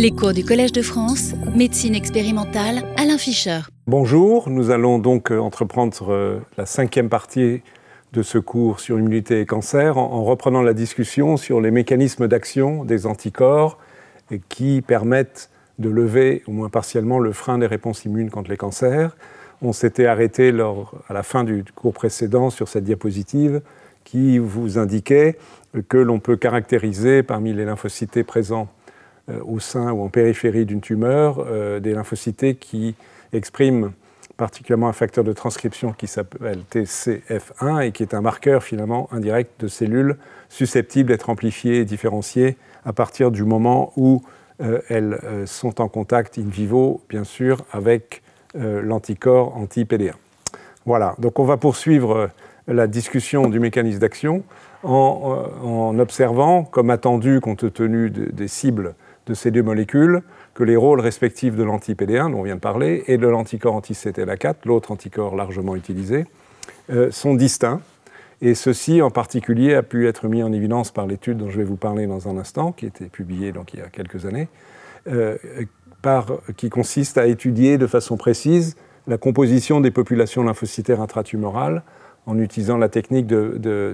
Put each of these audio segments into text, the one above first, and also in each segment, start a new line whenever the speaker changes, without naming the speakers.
Les cours du Collège de France, médecine expérimentale, Alain Fischer.
Bonjour, nous allons donc euh, entreprendre euh, la cinquième partie de ce cours sur l'immunité et cancer en, reprenant la discussion sur les mécanismes d'action des anticorps qui permettent de lever au moins partiellement le frein des réponses immunes contre les cancers. On s'était arrêté à la fin du cours précédent sur cette diapositive qui vous indiquait que l'on peut caractériser parmi les lymphocytes présents au sein ou en périphérie d'une tumeur euh, des lymphocytes qui expriment particulièrement un facteur de transcription qui s'appelle TCF1 et qui est un marqueur finalement indirect de cellules susceptibles d'être amplifiées et différenciées à partir du moment où euh, elles sont en contact in vivo, bien sûr, avec l'anticorps anti-PD1. Voilà, donc on va poursuivre la discussion du mécanisme d'action en, en, observant, comme attendu compte tenu des cibles de ces deux molécules que les rôles respectifs de l'anti-PD1, dont on vient de parler, et de l'anticorps anti-CTLA4, l'autre anticorps largement utilisé, euh, sont distincts. Et ceci, en particulier, a pu être mis en évidence par l'étude dont je vais vous parler dans un instant, qui a été publiée il y a quelques années, euh, qui consiste à étudier de façon précise la composition des populations lymphocytaires intratumorales en utilisant la technique de,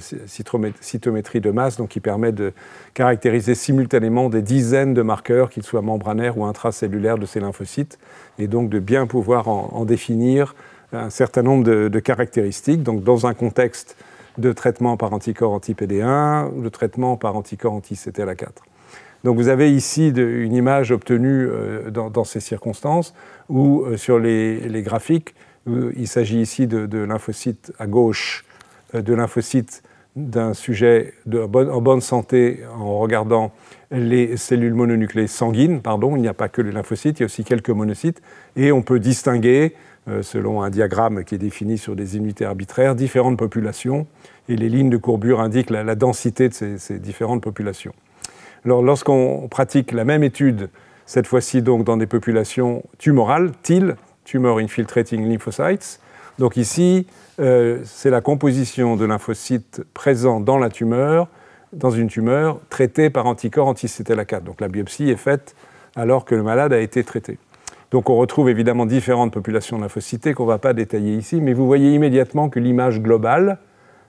cytométrie de masse, donc qui permet de caractériser simultanément des dizaines de marqueurs, qu'ils soient membranaires ou intracellulaires de ces lymphocytes, et donc de bien pouvoir en, définir un certain nombre de, caractéristiques. Dans un contexte de traitement par anticorps anti-PD1 ou de traitement par anticorps anti-CTLA4. Donc vous avez ici une image obtenue euh, dans, ces circonstances où euh, sur les graphiques, il s'agit ici de, lymphocytes à gauche, euh, de lymphocytes d'un sujet en bonne santé en regardant les cellules mononucléées sanguines, pardon, il n'y a pas que les lymphocytes, il y a aussi quelques monocytes, et on peut distinguer, euh, selon un diagramme qui est défini sur des unités arbitraires, différentes populations, et les lignes de courbure indiquent la, densité de ces, différentes populations. Lorsqu'on pratique la même étude, cette fois-ci donc dans des populations tumorales, Tumor Infiltrating Lymphocytes. Donc ici, euh, c'est la composition de lymphocytes présents dans la tumeur, dans une tumeur traitée par anticorps anti-CTLA4. Donc la biopsie est faite alors que le malade a été traité. Donc on retrouve évidemment différentes populations de lymphocytes qu'on ne va pas détailler ici, mais vous voyez immédiatement que l'image globale,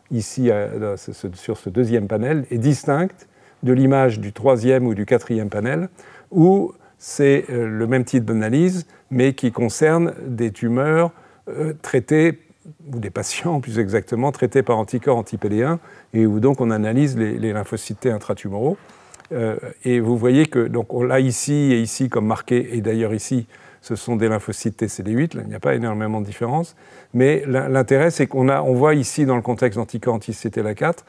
ici euh, sur ce deuxième panel, est distincte de l'image du troisième ou du quatrième panel, où c'est euh, le même type d'analyse, mais qui concerne des tumeurs euh, traitées, ou des patients plus exactement, traités par anticorps anti-PD1, et où donc on analyse les, lymphocytes intratumoraux. Euh, et vous voyez que, donc on l'a ici et ici comme marqué, et d'ailleurs ici, ce sont des lymphocytes TCD8, il n'y a pas énormément de différence, mais l'intérêt c'est qu'on on voit ici dans le contexte d'anticorps anti-CTLA4,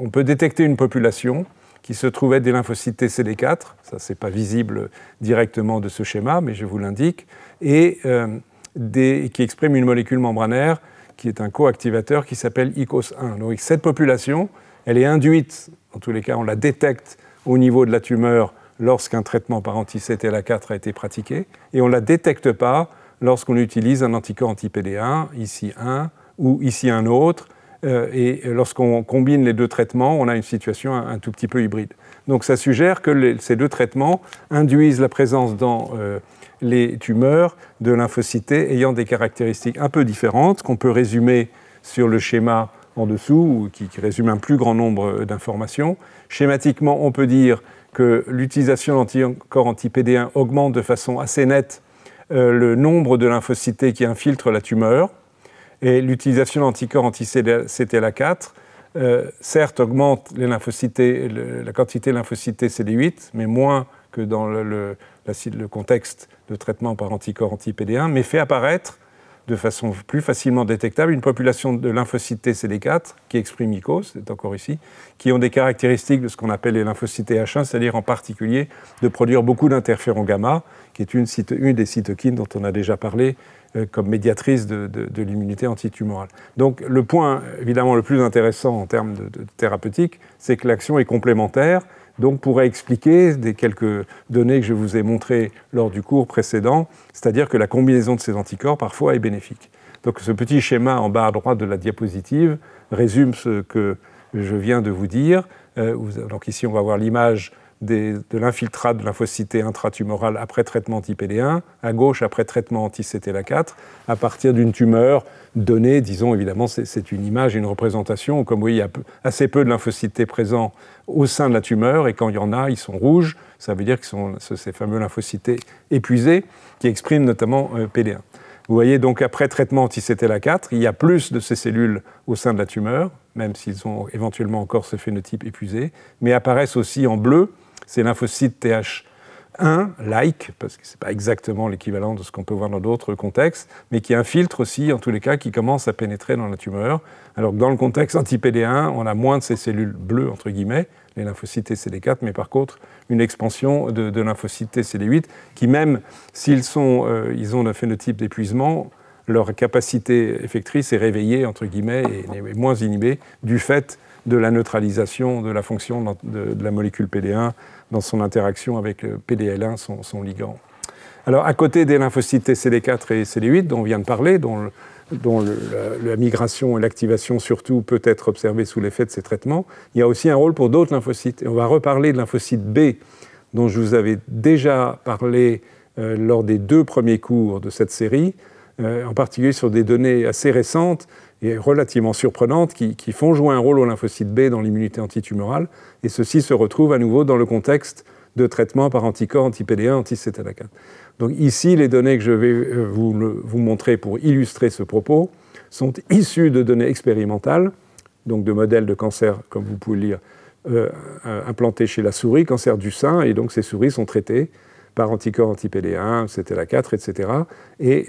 on peut détecter une population qui se trouvaient des lymphocytes TCD4, ça c'est pas visible directement de ce schéma, mais je vous l'indique, et euh, qui expriment une molécule membranaire qui est un coactivateur qui s'appelle ICOS1. Donc cette population, elle est induite, en tous les cas on la détecte au niveau de la tumeur lorsqu'un traitement par anti-CTLA4 a été pratiqué, et on ne la détecte pas lorsqu'on utilise un anticorps anti-PD1, ici un, ou ici un autre, et lorsqu'on combine les deux traitements, on a une situation un, tout petit peu hybride. Donc ça suggère que ces deux traitements induisent la présence dans euh, les tumeurs de lymphocytes ayant des caractéristiques un peu différentes, qu'on peut résumer sur le schéma en dessous, qui, résume un plus grand nombre d'informations. Schématiquement, on peut dire que l'utilisation d'anticorps anti-PD1 augmente de façon assez nette euh, le nombre de lymphocytes qui infiltrent la tumeur, et l'utilisation d'anticorps anti-CTLA4, euh, certes, augmente la quantité de lymphocytes CD8, mais moins que dans le, contexte de traitement par anticorps anti-PD1, mais fait apparaître de façon plus facilement détectable une population de lymphocytes CD4 qui expriment ICOS, c'est encore ici, qui ont des caractéristiques de ce qu'on appelle les lymphocytes H1, c'est-à-dire en particulier de produire beaucoup d'interférons gamma, qui est une, une, des cytokines dont on a déjà parlé comme médiatrice de, l'immunité antitumorale. Donc le point évidemment le plus intéressant en termes de, thérapeutique, c'est que l'action est complémentaire, donc pourrait expliquer des quelques données que je vous ai montrées lors du cours précédent, c'est-à-dire que la combinaison de ces anticorps parfois est bénéfique. Donc ce petit schéma en bas à droite de la diapositive résume ce que je viens de vous dire. Euh, donc ici on va voir l'image de l'infiltrate de lymphocyté intratumorale après traitement anti-PD1, à gauche après traitement anti-CTLA4, à partir d'une tumeur donnée, disons évidemment, c'est une image, une représentation. Comme vous voyez, il y a assez peu de lymphocytes présents au sein de la tumeur, et quand il y en a, ils sont rouges. Ça veut dire que sont ces fameux lymphocytes épuisés qui expriment notamment euh, PD1. Vous voyez donc après traitement anti-CTLA4, il y a plus de ces cellules au sein de la tumeur, même s'ils ont éventuellement encore ce phénotype épuisé, mais apparaissent aussi en bleu ces lymphocytes TH1, like, parce que ce n'est pas exactement l'équivalent de ce qu'on peut voir dans d'autres contextes, mais qui infiltrent aussi, en tous les cas, qui commencent à pénétrer dans la tumeur. Alors que dans le contexte anti-PD1, on a moins de ces cellules bleues, entre guillemets, les lymphocytes TCD4, mais par contre, une expansion de, lymphocytes TCD8, qui même s'ils euh, ils ont un phénotype d'épuisement, leur capacité effectrice est réveillée, entre guillemets, et moins inhibée du fait de la neutralisation de la fonction de, la molécule PD1 dans son interaction avec le PDL1, son, ligand. Alors, à côté des lymphocytes TCD4 et CD8 dont on vient de parler, dont, la, migration et l'activation surtout peut être observée sous l'effet de ces traitements, il y a aussi un rôle pour d'autres lymphocytes. On va reparler de lymphocyte B, dont je vous avais déjà parlé euh, lors des deux premiers cours de cette série, euh, en particulier sur des données assez récentes et relativement surprenantes qui, font jouer un rôle au lymphocyte B dans l'immunité antitumorale, et ceci se retrouve à nouveau dans le contexte de traitement par anticorps anti-PD1, anti-CTLA4. Donc ici, les données que je vais euh, vous, montrer pour illustrer ce propos sont issues de données expérimentales, donc de modèles de cancer, comme vous pouvez le lire, euh, implantés chez la souris, cancer du sein, et donc ces souris sont traitées par anticorps anti-PD1, CTLA4, etc., et,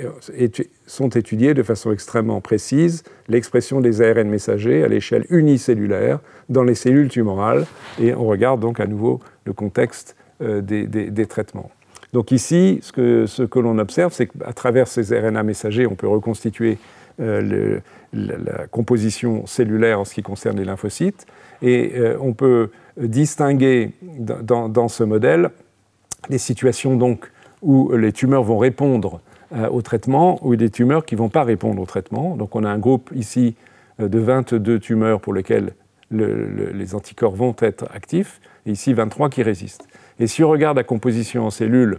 sont étudiés de façon extrêmement précise l'expression des ARN messagers à l'échelle unicellulaire dans les cellules tumorales, et on regarde donc à nouveau le contexte euh, des, traitements. Donc ici, ce que, ce que l'on observe, c'est qu'à travers ces RNA messagers, on peut reconstituer euh, la, composition cellulaire en ce qui concerne les lymphocytes, et euh, on peut distinguer dans, dans ce modèle les situations donc où les tumeurs vont répondre euh, au traitement ou des tumeurs qui ne vont pas répondre au traitement. Donc on a un groupe ici euh, de 22 tumeurs pour lesquelles les anticorps vont être actifs, et ici 23 qui résistent. Et si on regarde la composition en cellules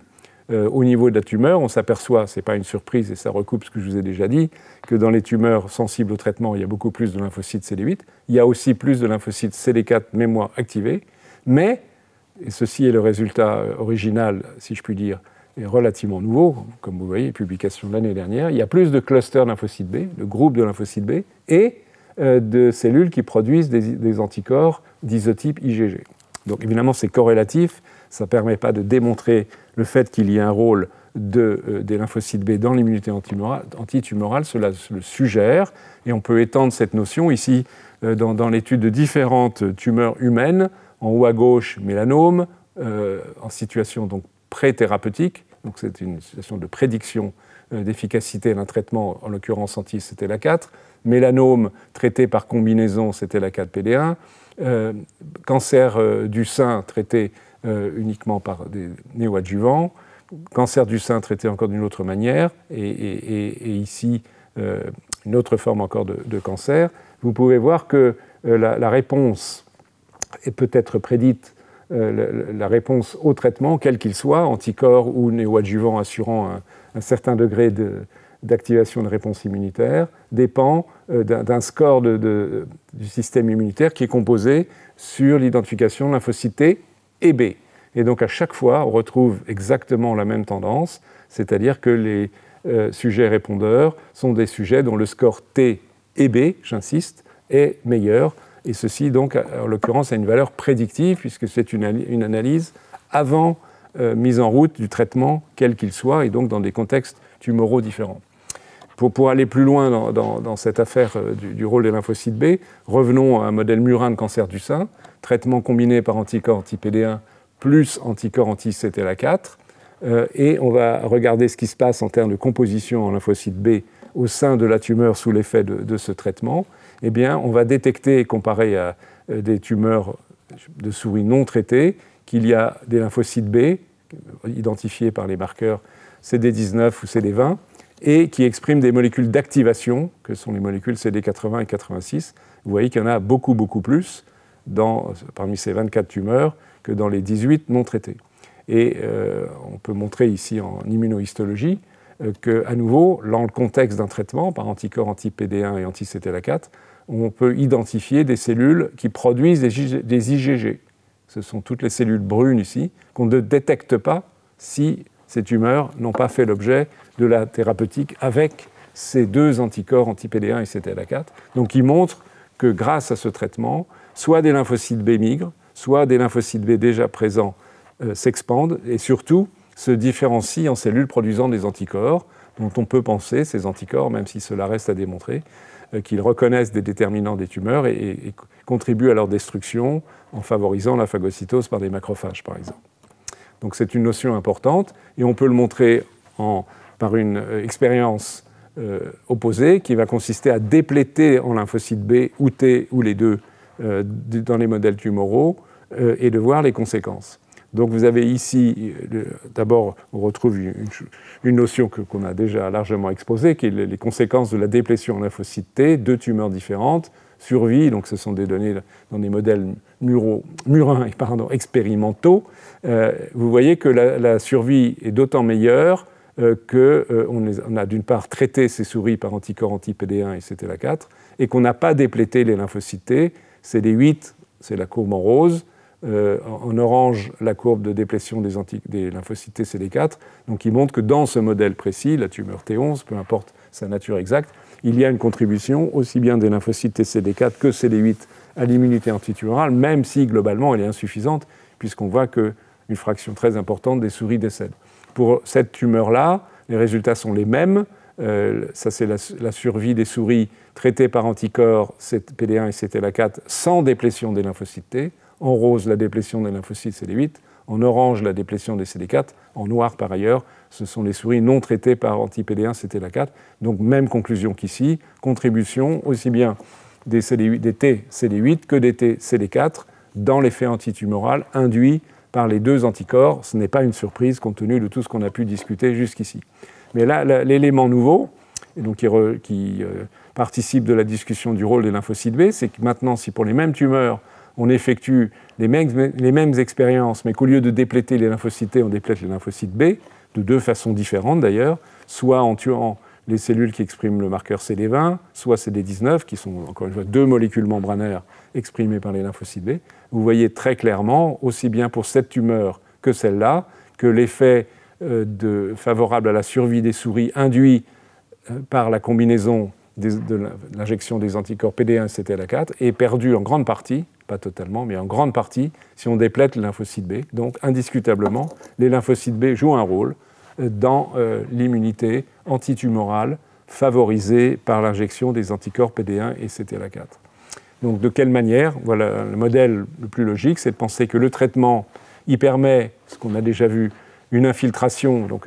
euh, au niveau de la tumeur, on s'aperçoit, ce n'est pas une surprise et ça recoupe ce que je vous ai déjà dit, que dans les tumeurs sensibles au traitement, il y a beaucoup plus de lymphocytes CD8, il y a aussi plus de lymphocytes CD4 mémoire activés, mais et ceci est le résultat euh, original, si je puis dire, est relativement nouveau, comme vous voyez, publication de l'année dernière. Il y a plus de clusters lymphocytes B, de groupes de lymphocytes B, et euh, de cellules qui produisent des, anticorps d'isotype IgG. Donc évidemment, c'est corrélatif, ça ne permet pas de démontrer le fait qu'il y ait un rôle euh, des lymphocytes B dans l'immunité antitumorale, cela le suggère, et on peut étendre cette notion ici dans, dans l'étude de différentes tumeurs humaines en haut à gauche, mélanome, euh, en situation donc pré-thérapeutique, donc c'est une situation de prédiction euh, d'efficacité d'un traitement, en l'occurrence anti la 4 mélanome traité par combinaison c'était la 4 PD1, cancer euh, du sein traité uniquement par des néoadjuvants, cancer du sein traité encore d'une autre manière, et, ici une autre forme encore de, cancer, vous pouvez voir que la réponse et peut être prédite euh, la, réponse au traitement, quel qu'il soit, anticorps ou néoadjuvant assurant un, certain degré d'activation de, réponse immunitaire, dépend euh, d'un score du système immunitaire qui est composé sur l'identification de lymphocytes T et B. Et donc à chaque fois, on retrouve exactement la même tendance, c'est-à-dire que les euh, sujets répondeurs sont des sujets dont le score T et B, j'insiste, est meilleur et ceci, donc, en l'occurrence, a une valeur prédictive, puisque c'est une, analyse avant euh, mise en route du traitement, quel qu'il soit, et donc dans des contextes tumoraux différents. Pour, aller plus loin dans, cette affaire euh, du, rôle des lymphocytes B, revenons à un modèle murin de cancer du sein, traitement combiné par anticorps anti-PD1 plus anticorps anti-CTLA4, euh, et on va regarder ce qui se passe en termes de composition en lymphocytes B au sein de la tumeur sous l'effet de, ce traitement eh bien, on va détecter, comparé à euh, des tumeurs de souris non traitées, qu'il y a des lymphocytes B, identifiés par les marqueurs CD19 ou CD20, et qui expriment des molécules d'activation, que sont les molécules CD80 et 86. Vous voyez qu'il y en a beaucoup, beaucoup plus parmi ces 24 tumeurs que dans les 18 non traitées. Et euh, on peut montrer ici en immunohistologie euh, qu'à nouveau, dans le contexte d'un traitement par anticorps anti-PD1 et anti-CTLA4, on peut identifier des cellules qui produisent des IgG. Ce sont toutes les cellules brunes ici qu'on ne détecte pas si ces tumeurs n'ont pas fait l'objet de la thérapeutique avec ces deux anticorps anti-PD1 et CTLA4. Donc, ils montrent que grâce à ce traitement, soit des lymphocytes B migrent, soit des lymphocytes B déjà présents euh, s'expandent et surtout se différencient en cellules produisant des anticorps, dont on peut penser, ces anticorps, même si cela reste à démontrer, qu'ils reconnaissent des déterminants des tumeurs et, contribuent à leur destruction en favorisant la phagocytose par des macrophages, par exemple. Donc c'est une notion importante et on peut le montrer par une euh, expérience opposée qui va consister à dépléter en lymphocytes B ou T ou les deux dans les modèles tumoraux et de voir les conséquences. Donc vous avez ici, d'abord, on retrouve une, notion qu'on a déjà largement exposée, qui est les conséquences de la déplétion en lymphocyte T, deux tumeurs différentes, survie, donc ce sont des données dans des modèles murins pardon, expérimentaux. Euh, vous voyez que la, survie est d'autant meilleure euh, qu'on euh, on a d'une part traité ces souris par anticorps anti-PD1 et CTLA4, et qu'on n'a pas déplété les lymphocytes T. C'est les 8, c'est la courbe en rose, euh, en orange la courbe de déplétion des, lymphocytes CD4, donc qui montre que dans ce modèle précis, la tumeur T11, peu importe sa nature exacte, il y a une contribution aussi bien des lymphocytes TCD4 que CD8 à l'immunité antitumorale, même si globalement elle est insuffisante, puisqu'on voit qu'une fraction très importante des souris décèdent. Pour cette tumeur-là, les résultats sont les mêmes. Euh, ça, c'est la, la, survie des souris traitées par anticorps PD1 et CTLA4 sans déplétion des lymphocytes T. En rose, la déplétion des lymphocytes CD8. En orange, la déplétion des CD4. En noir, par ailleurs, ce sont les souris non traitées par anti-PD1, CTLA4. Donc, même conclusion qu'ici, contribution aussi bien des, des T CD8 que des T CD4 dans l'effet antitumoral induit par les deux anticorps. Ce n'est pas une surprise compte tenu de tout ce qu'on a pu discuter jusqu'ici. Mais là, l'élément nouveau, qui euh, participe de la discussion du rôle des lymphocytes B, c'est que maintenant, si pour les mêmes tumeurs, on effectue les mêmes, expériences, mais qu'au lieu de dépléter les lymphocytes on déplète les lymphocytes B, de deux façons différentes d'ailleurs, soit en tuant les cellules qui expriment le marqueur CD20, soit CD19, qui sont encore une fois deux molécules membranaires exprimées par les lymphocytes B. Vous voyez très clairement, aussi bien pour cette tumeur que celle-là, que l'effet euh, favorable à la survie des souris induit euh, par la combinaison de l'injection des anticorps PD1 et CTLA4 est perdu en grande partie pas totalement, mais en grande partie, si on déplète le lymphocyte B. Donc, indiscutablement, les lymphocytes B jouent un rôle euh, dans euh, l'immunité antitumorale favorisée par l'injection des anticorps PD1 et CTLA4. Donc, de quelle manière? Voilà, le modèle le plus logique, c'est de penser que le traitement y permet, ce qu'on a déjà vu, une infiltration, donc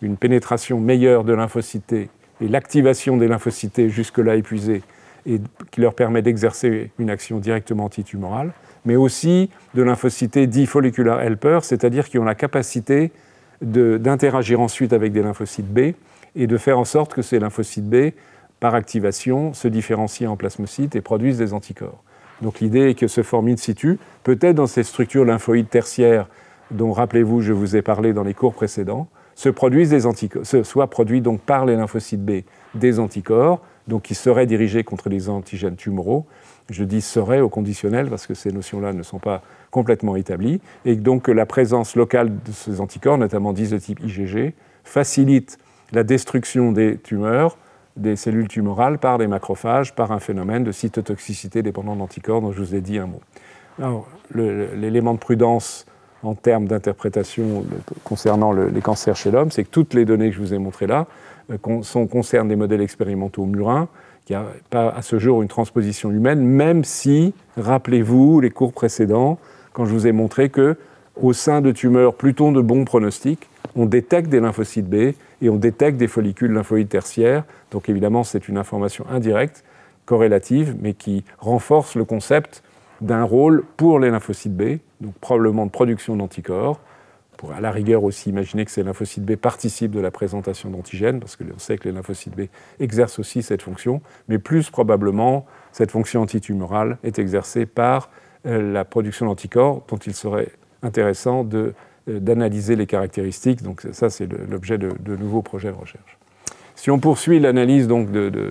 une pénétration meilleure de lymphocytes et l'activation des lymphocytes jusque-là épuisés et qui leur permet d'exercer une action directement antitumorale, mais aussi de lymphocytes dits follicular helper, c'est-à-dire qui ont la capacité d'interagir ensuite avec des lymphocytes B et de faire en sorte que ces lymphocytes B, par activation, se différencient en plasmocytes et produisent des anticorps. Donc l'idée est que se forme in situ, peut-être dans ces structures lymphoïdes tertiaires dont, rappelez-vous, je vous ai parlé dans les cours précédents, se produisent des anticorps, soit produits donc par les lymphocytes B des anticorps, donc qui seraient dirigés contre les antigènes tumoraux. Je dis seraient au conditionnel parce que ces notions-là ne sont pas complètement établies, et donc la présence locale de ces anticorps, notamment 10 de type IgG, facilite la destruction des tumeurs, des cellules tumorales par des macrophages, par un phénomène de cytotoxicité dépendant d'anticorps dont je vous ai dit un mot. L'élément de prudence en termes d'interprétation concernant les cancers chez l'homme, c'est que toutes les données que je vous ai montrées là sont, concernent des modèles expérimentaux murins, qui n'y a pas à ce jour une transposition humaine, même si, rappelez-vous, les cours précédents, quand je vous ai montré que au sein de tumeurs plutôt de bons pronostics, on détecte des lymphocytes B et on détecte des follicules lymphoïdes tertiaires. Donc évidemment, c'est une information indirecte, corrélative, mais qui renforce le concept d'un rôle pour les lymphocytes B, donc probablement de production d'anticorps, pour à la rigueur aussi imaginer que ces lymphocytes B participent de la présentation d'antigènes, parce que l'on sait que les lymphocytes B exercent aussi cette fonction, mais plus probablement, cette fonction antitumorale est exercée par la production d'anticorps dont il serait intéressant d'analyser les caractéristiques. Donc ça, c'est l'objet de, nouveaux projets de recherche. Si on poursuit l'analyse donc de,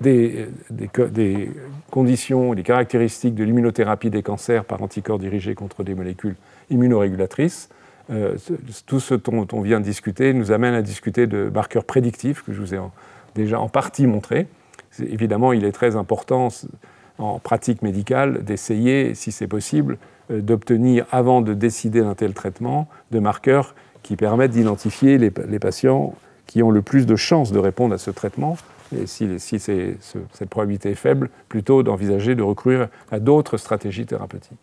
des, des, conditions, des caractéristiques de l'immunothérapie des cancers par anticorps dirigés contre des molécules immunorégulatrices, euh, tout ce dont on vient de discuter nous amène à discuter de marqueurs prédictifs que je vous ai déjà en partie montrés. Évidemment, il est très important en pratique médicale d'essayer, si c'est possible, euh, d'obtenir, avant de décider d'un tel traitement, de marqueurs qui permettent d'identifier les, patients qui ont le plus de chances de répondre à ce traitement. Et si, cette probabilité est faible, plutôt d'envisager de recourir à d'autres stratégies thérapeutiques.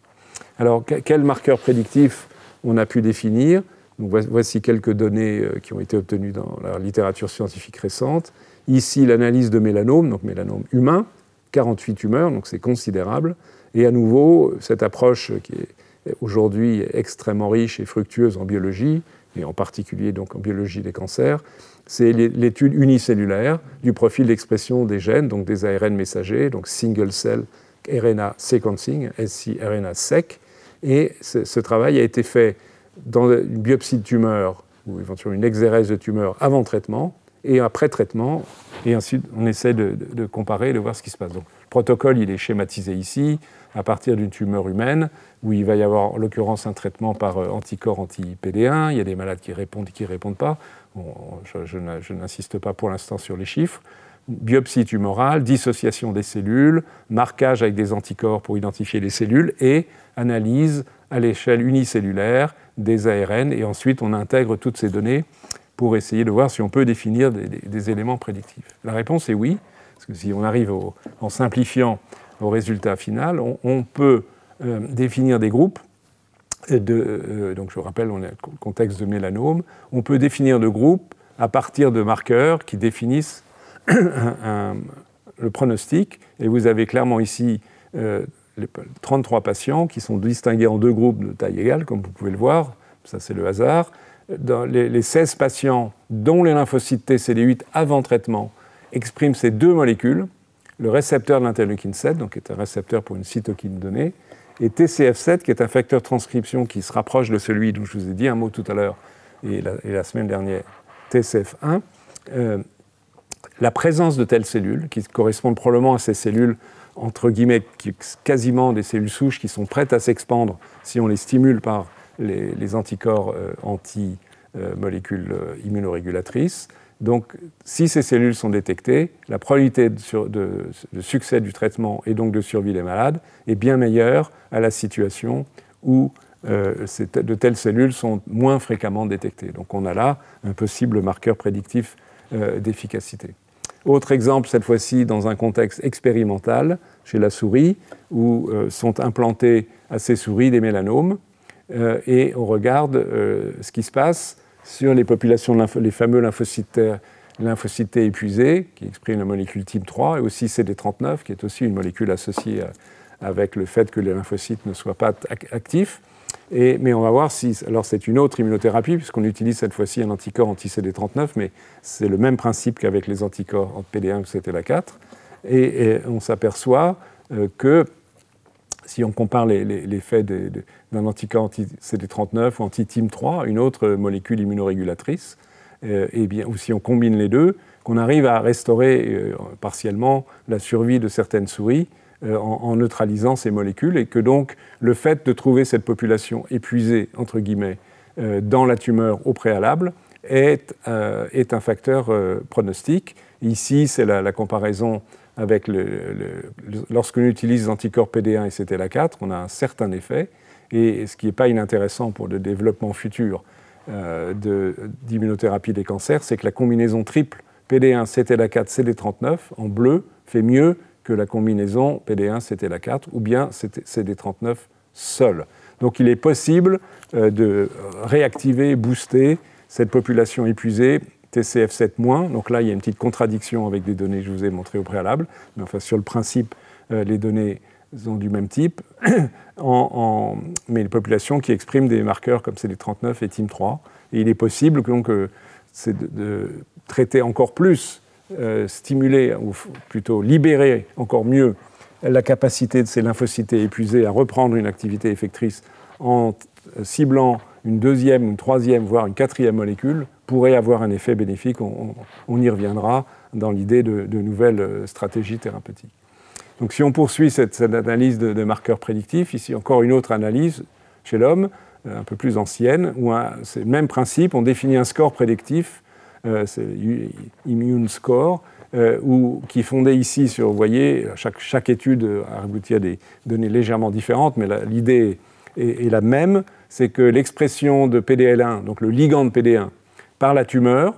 Alors, quels marqueurs prédictifs on a pu définir Voici quelques données euh, qui ont été obtenues dans la littérature scientifique récente. Ici, l'analyse de mélanome, donc mélanome humain, 48 tumeurs, donc c'est considérable. Et à nouveau, cette approche qui est aujourd'hui extrêmement riche et fructueuse en biologie, et en particulier donc en biologie des cancers, c'est l'étude unicellulaire du profil d'expression des gènes, donc des ARN messagers, donc single cell RNA sequencing, SC-RNA-seq. Et ce, travail a été fait dans une biopsie de tumeur ou éventuellement une exérèse de tumeur avant traitement et après traitement. Et ensuite, on essaie de, comparer, de voir ce qui se passe. Donc, le protocole, il est schématisé ici à partir d'une tumeur humaine, où il va y avoir en l'occurrence un traitement par euh, anticorps anti-PD1. Il y a des malades qui répondent et qui ne répondent pas. je, n'insiste pas pour l'instant sur les chiffres. Biopsie tumorale, dissociation des cellules, marquage avec des anticorps pour identifier les cellules et analyse à l'échelle unicellulaire des ARN. Et ensuite, on intègre toutes ces données pour essayer de voir si on peut définir des, éléments prédictifs. La réponse est oui, parce que si on arrive en simplifiant au résultat final, on, peut euh, définir des groupes. De, euh, donc je vous rappelle, on est le contexte de mélanome. On peut définir des groupes à partir de marqueurs qui définissent le pronostic. Et vous avez clairement ici euh, les 33 patients qui sont distingués en deux groupes de taille égale, comme vous pouvez le voir. Ça, c'est le hasard. Les, les, 16 patients dont les lymphocytes TCD8 avant traitement expriment ces deux molécules, le récepteur de l'interleukine 7, donc qui est un récepteur pour une cytokine donnée, et TCF7, qui est un facteur transcription qui se rapproche de celui dont je vous ai dit un mot tout à l'heure et, la, semaine dernière, TCF1. Euh, la présence de telles cellules, qui correspondent probablement à ces cellules, entre guillemets, quasiment des cellules souches qui sont prêtes à s'expandre si on les stimule par les, anticorps euh, anti-molécules euh, immunorégulatrices, donc, si ces cellules sont détectées, la probabilité de, succès du traitement et donc de survie des malades est bien meilleure à la situation où euh, de telles cellules sont moins fréquemment détectées. Donc, on a là un possible marqueur prédictif d'efficacité. Autre exemple, cette fois-ci dans un contexte expérimental, chez la souris, où euh, sont implantés à ces souris des mélanomes, et on regarde ce qui se passe sur les populations, les fameux lymphocytes, lymphocytes épuisés, qui expriment la molécule type 3, et aussi CD39, qui est aussi une molécule associée avec le fait que les lymphocytes ne soient pas actifs. Mais on va voir si. Alors, c'est une autre immunothérapie, puisqu'on utilise cette fois-ci un anticorps anti-CD39, mais c'est le même principe qu'avec les anticorps anti-PD1 ou CTLA4. Et, et on s'aperçoit euh, que si on compare l'effet d'un anticorps anti-CD39 ou anti-TIM3, une autre molécule immunorégulatrice, euh, bien, ou si on combine les deux, qu'on arrive à restaurer euh, partiellement la survie de certaines souris euh, en, neutralisant ces molécules, et que donc le fait de trouver cette population épuisée, entre guillemets, dans la tumeur au préalable, est, est un facteur pronostique. Ici, c'est la, comparaison avec lorsqu'on utilise les anticorps PD1 et CTLA4, on a un certain effet. Et ce qui n'est pas inintéressant pour le développement futur euh, d'immunothérapie des cancers, c'est que la combinaison triple PD1, CTLA4, CD39 en bleu fait mieux que la combinaison PD1, CTLA4 ou bien CD39 seul. Donc il est possible euh, de réactiver, booster cette population épuisée TCF7-, donc là il y a une petite contradiction avec des données que je vous ai montrées au préalable, mais enfin sur le principe, euh, les données sont du même type, mais les populations qui expriment des marqueurs comme CD39 et TIM3. Et il est possible donc, euh, de, traiter encore plus, euh, stimuler, ou plutôt libérer encore mieux la capacité de ces lymphocytes épuisés à reprendre une activité effectrice en ciblant une deuxième, une troisième, voire une quatrième molécule, pourrait avoir un effet bénéfique. On, y reviendra dans l'idée de, nouvelles stratégies thérapeutiques. Donc si on poursuit cette, analyse de, marqueurs prédictifs, ici encore une autre analyse chez l'homme, euh, un peu plus ancienne, où c'est le même principe, on définit un score prédictif, euh, c'est Immune Score, euh, qui est fondé ici sur, vous voyez, chaque, étude a abouti à des données légèrement différentes, mais l'idée est, la même, c'est que l'expression de PDL1, donc le ligand de PD1, par la tumeur,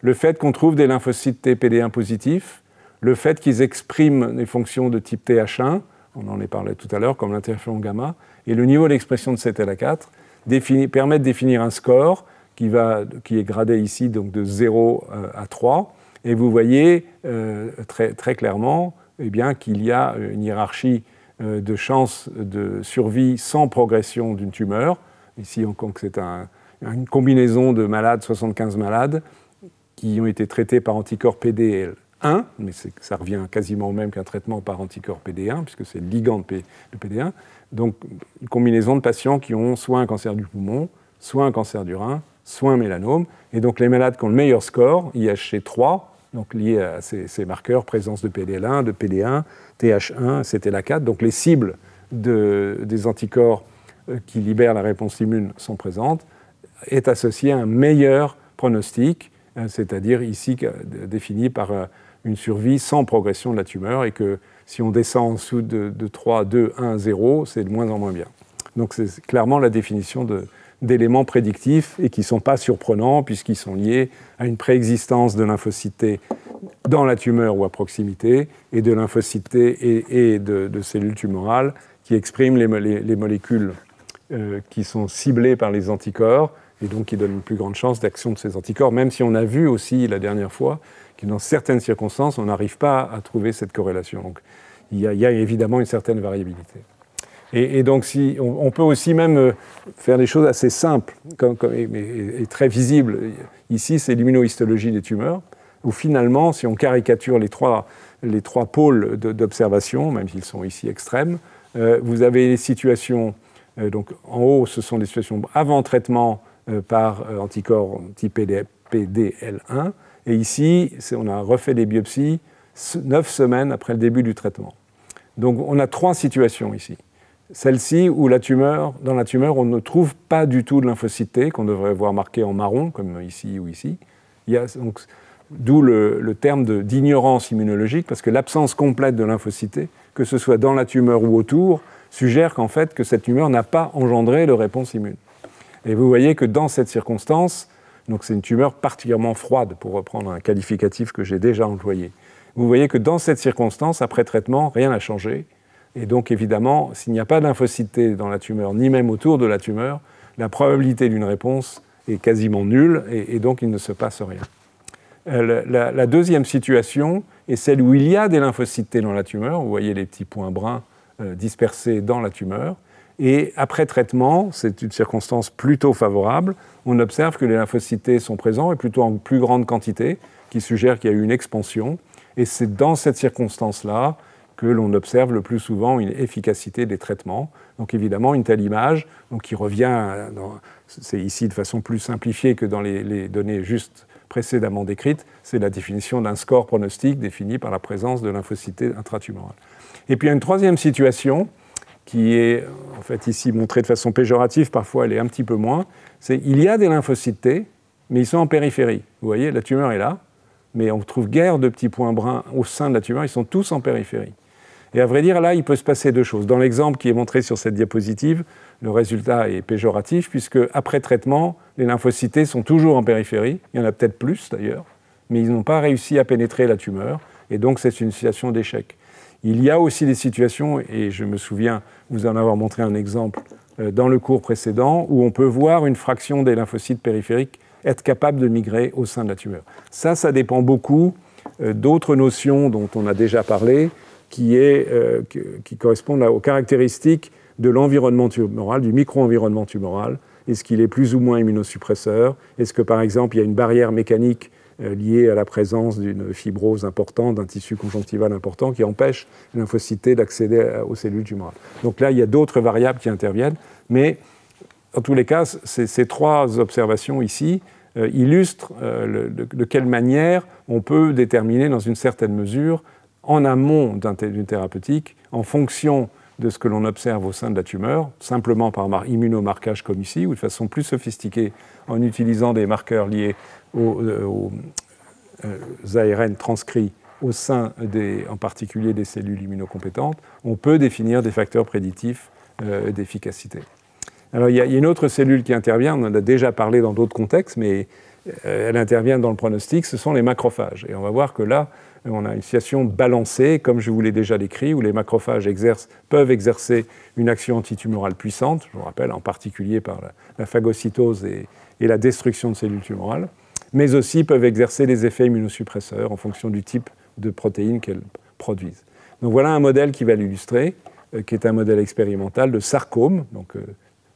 le fait qu'on trouve des lymphocytes T PD1 positifs, le fait qu'ils expriment des fonctions de type TH1, on en est parlé tout à l'heure, comme l'interféron gamma, et le niveau d'expression de cet LA4 permet de définir un score qui, va, qui est gradé ici donc de 0 euh, à 3. Et vous voyez euh, très, très, clairement eh qu'il y a une hiérarchie euh, de chances de survie sans progression d'une tumeur. Ici, on compte que c'est un, une combinaison de malades, 75 malades, qui ont été traités par anticorps PDL1, mais ça revient quasiment au même qu'un traitement par anticorps PD1, puisque c'est le ligand de, PD1. Donc, une combinaison de patients qui ont soit un cancer du poumon, soit un cancer du rein, soit un mélanome. Et donc, les malades qui ont le meilleur score, IHC3, donc lié à ces, marqueurs, présence de PDL1, de PD1, TH1, CTLA4, donc les cibles des anticorps euh, qui libèrent la réponse immune sont présentes est associé à un meilleur pronostic, euh, c'est-à-dire ici défini par euh, une survie sans progression de la tumeur, et que si on descend en dessous de, 3, 2, 1, 0, c'est de moins en moins bien. Donc c'est clairement la définition d'éléments prédictifs et qui ne sont pas surprenants puisqu'ils sont liés à une préexistence de lymphocytes dans la tumeur ou à proximité et de lymphocytes et, de, cellules tumorales qui expriment les, molécules euh, qui sont ciblées par les anticorps et donc qui donne une plus grande chance d'action de ces anticorps, même si on a vu aussi la dernière fois que dans certaines circonstances, on n'arrive pas à trouver cette corrélation. Donc il y a, évidemment une certaine variabilité. Et, donc on, peut aussi même euh, faire des choses assez simples comme, et, très visibles. Ici, c'est l'immunohistologie des tumeurs, où finalement, si on caricature les trois, les trois pôles d'observation, même s'ils sont ici extrêmes, euh, vous avez les situations, euh, donc en haut, ce sont des situations avant traitement par anticorps type PDL1. Et ici, on a refait des biopsies neuf semaines après le début du traitement. Donc on a trois situations ici. Celle-ci où la tumeur, dans la tumeur, on ne trouve pas du tout de lymphocyte qu'on devrait voir marqué en marron, comme ici ou ici. D'où le, terme d'ignorance immunologique, parce que l'absence complète de lymphocyte, que ce soit dans la tumeur ou autour, suggère qu'en fait que cette tumeur n'a pas engendré de réponse immune. Et vous voyez que dans cette circonstance, donc c'est une tumeur particulièrement froide, pour reprendre un qualificatif que j'ai déjà employé. Vous voyez que dans cette circonstance, après traitement, rien n'a changé. Et donc évidemment, s'il n'y a pas d'infocité dans la tumeur, ni même autour de la tumeur, la probabilité d'une réponse est quasiment nulle, et, donc il ne se passe rien. Euh, la, deuxième situation est celle où il y a des lymphocytes dans la tumeur. Vous voyez les petits points bruns euh, dispersés dans la tumeur. Et après traitement, c'est une circonstance plutôt favorable, on observe que les lymphocytes sont présents et plutôt en plus grande quantité, qui suggère qu'il y a eu une expansion. Et c'est dans cette circonstance-là que l'on observe le plus souvent une efficacité des traitements. Donc évidemment, une telle image, donc qui revient, c'est ici de façon plus simplifiée que dans les, données juste précédemment décrites, c'est la définition d'un score pronostique défini par la présence de lymphocytes intratumorales. Et puis il y a une troisième situation qui est en fait ici montrée de façon péjorative, parfois elle est un petit peu moins, c'est il y a des lymphocytes T, mais ils sont en périphérie. Vous voyez, la tumeur est là, mais on trouve guère de petits points bruns au sein de la tumeur, ils sont tous en périphérie. Et à vrai dire, là, il peut se passer deux choses. Dans l'exemple qui est montré sur cette diapositive, le résultat est péjoratif, puisque après traitement, les lymphocytes sont toujours en périphérie, il y en a peut-être plus d'ailleurs, mais ils n'ont pas réussi à pénétrer la tumeur, et donc c'est une situation d'échec. Il y a aussi des situations, et je me souviens vous en avoir montré un exemple euh, dans le cours précédent, où on peut voir une fraction des lymphocytes périphériques être capable de migrer au sein de la tumeur. Ça, ça dépend beaucoup euh, d'autres notions dont on a déjà parlé, qui, est, euh, qui correspondent aux caractéristiques de l'environnement tumoral, du micro-environnement tumoral. Est-ce qu'il est plus ou moins immunosuppresseur? Est-ce que, par exemple, il y a une barrière mécanique liées à la présence d'une fibrose importante, d'un tissu conjonctival important qui empêche lymphocyté d'accéder aux cellules tumorales? Donc là, il y a d'autres variables qui interviennent, mais en tous les cas, ces trois observations ici illustrent de quelle manière on peut déterminer dans une certaine mesure en amont d'une thérapeutique, en fonction de ce que l'on observe au sein de la tumeur, simplement par immunomarquage comme ici, ou de façon plus sophistiquée en utilisant des marqueurs liés aux, euh, euh, ARN transcrits au sein des, en particulier des cellules immunocompétentes, on peut définir des facteurs prédictifs euh, d'efficacité. Alors il y, a une autre cellule qui intervient, on en a déjà parlé dans d'autres contextes, mais elle intervient dans le pronostic, ce sont les macrophages. Et on va voir que là, on a une situation balancée, comme je vous l'ai déjà décrit, où les macrophages peuvent exercer une action antitumorale puissante, je vous rappelle, en particulier par la, phagocytose et, la destruction de cellules tumorales, mais aussi peuvent exercer des effets immunosuppresseurs en fonction du type de protéines qu'elles produisent. Donc voilà un modèle qui va l'illustrer, euh, qui est un modèle expérimental de sarcome, donc euh,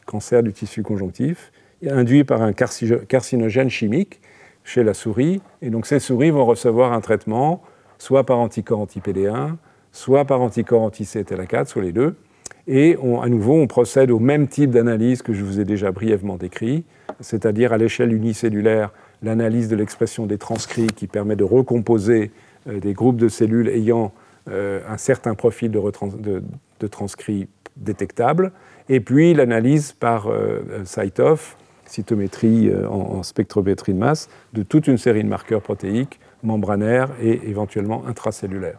cancer du tissu conjonctif, induit par un carcinogène chimique chez la souris. Et donc ces souris vont recevoir un traitement soit par anticorps anti-PD1, soit par anticorps anti-CTLA4, soit les deux. Et à nouveau, on procède au même type d'analyse que je vous ai déjà brièvement décrit, c'est-à-dire à, l'échelle unicellulaire, l'analyse de l'expression des transcrits qui permet de recomposer euh, des groupes de cellules ayant euh, un certain profil de, transcrits détectable, et puis l'analyse par euh, cytométrie en, en spectrométrie de masse, de toute une série de marqueurs protéiques membranaire et éventuellement intracellulaire.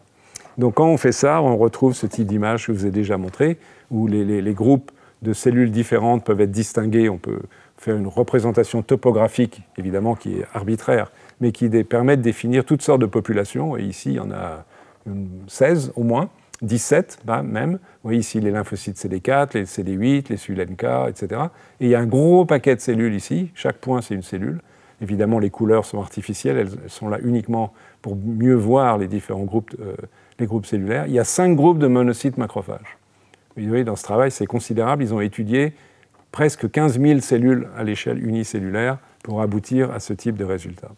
Donc quand on fait ça, on retrouve ce type d'image que je vous ai déjà montré, où les, groupes de cellules différentes peuvent être distingués. On peut faire une représentation topographique, évidemment, qui est arbitraire, mais qui permet de définir toutes sortes de populations. Et ici, il y en a 16 au moins, 17 bah, même. Vous voyez ici les lymphocytes CD4, les CD8, les cellules NK, etc. Et il y a un gros paquet de cellules ici. Chaque point, c'est une cellule. Évidemment, les couleurs sont artificielles, elles sont là uniquement pour mieux voir les différents groupes, euh, les groupes cellulaires. Il y a cinq groupes de monocytes macrophages. Vous voyez, dans ce travail, c'est considérable. Ils ont étudié presque 15 000 cellules à l'échelle unicellulaire pour aboutir à ce type de résultat.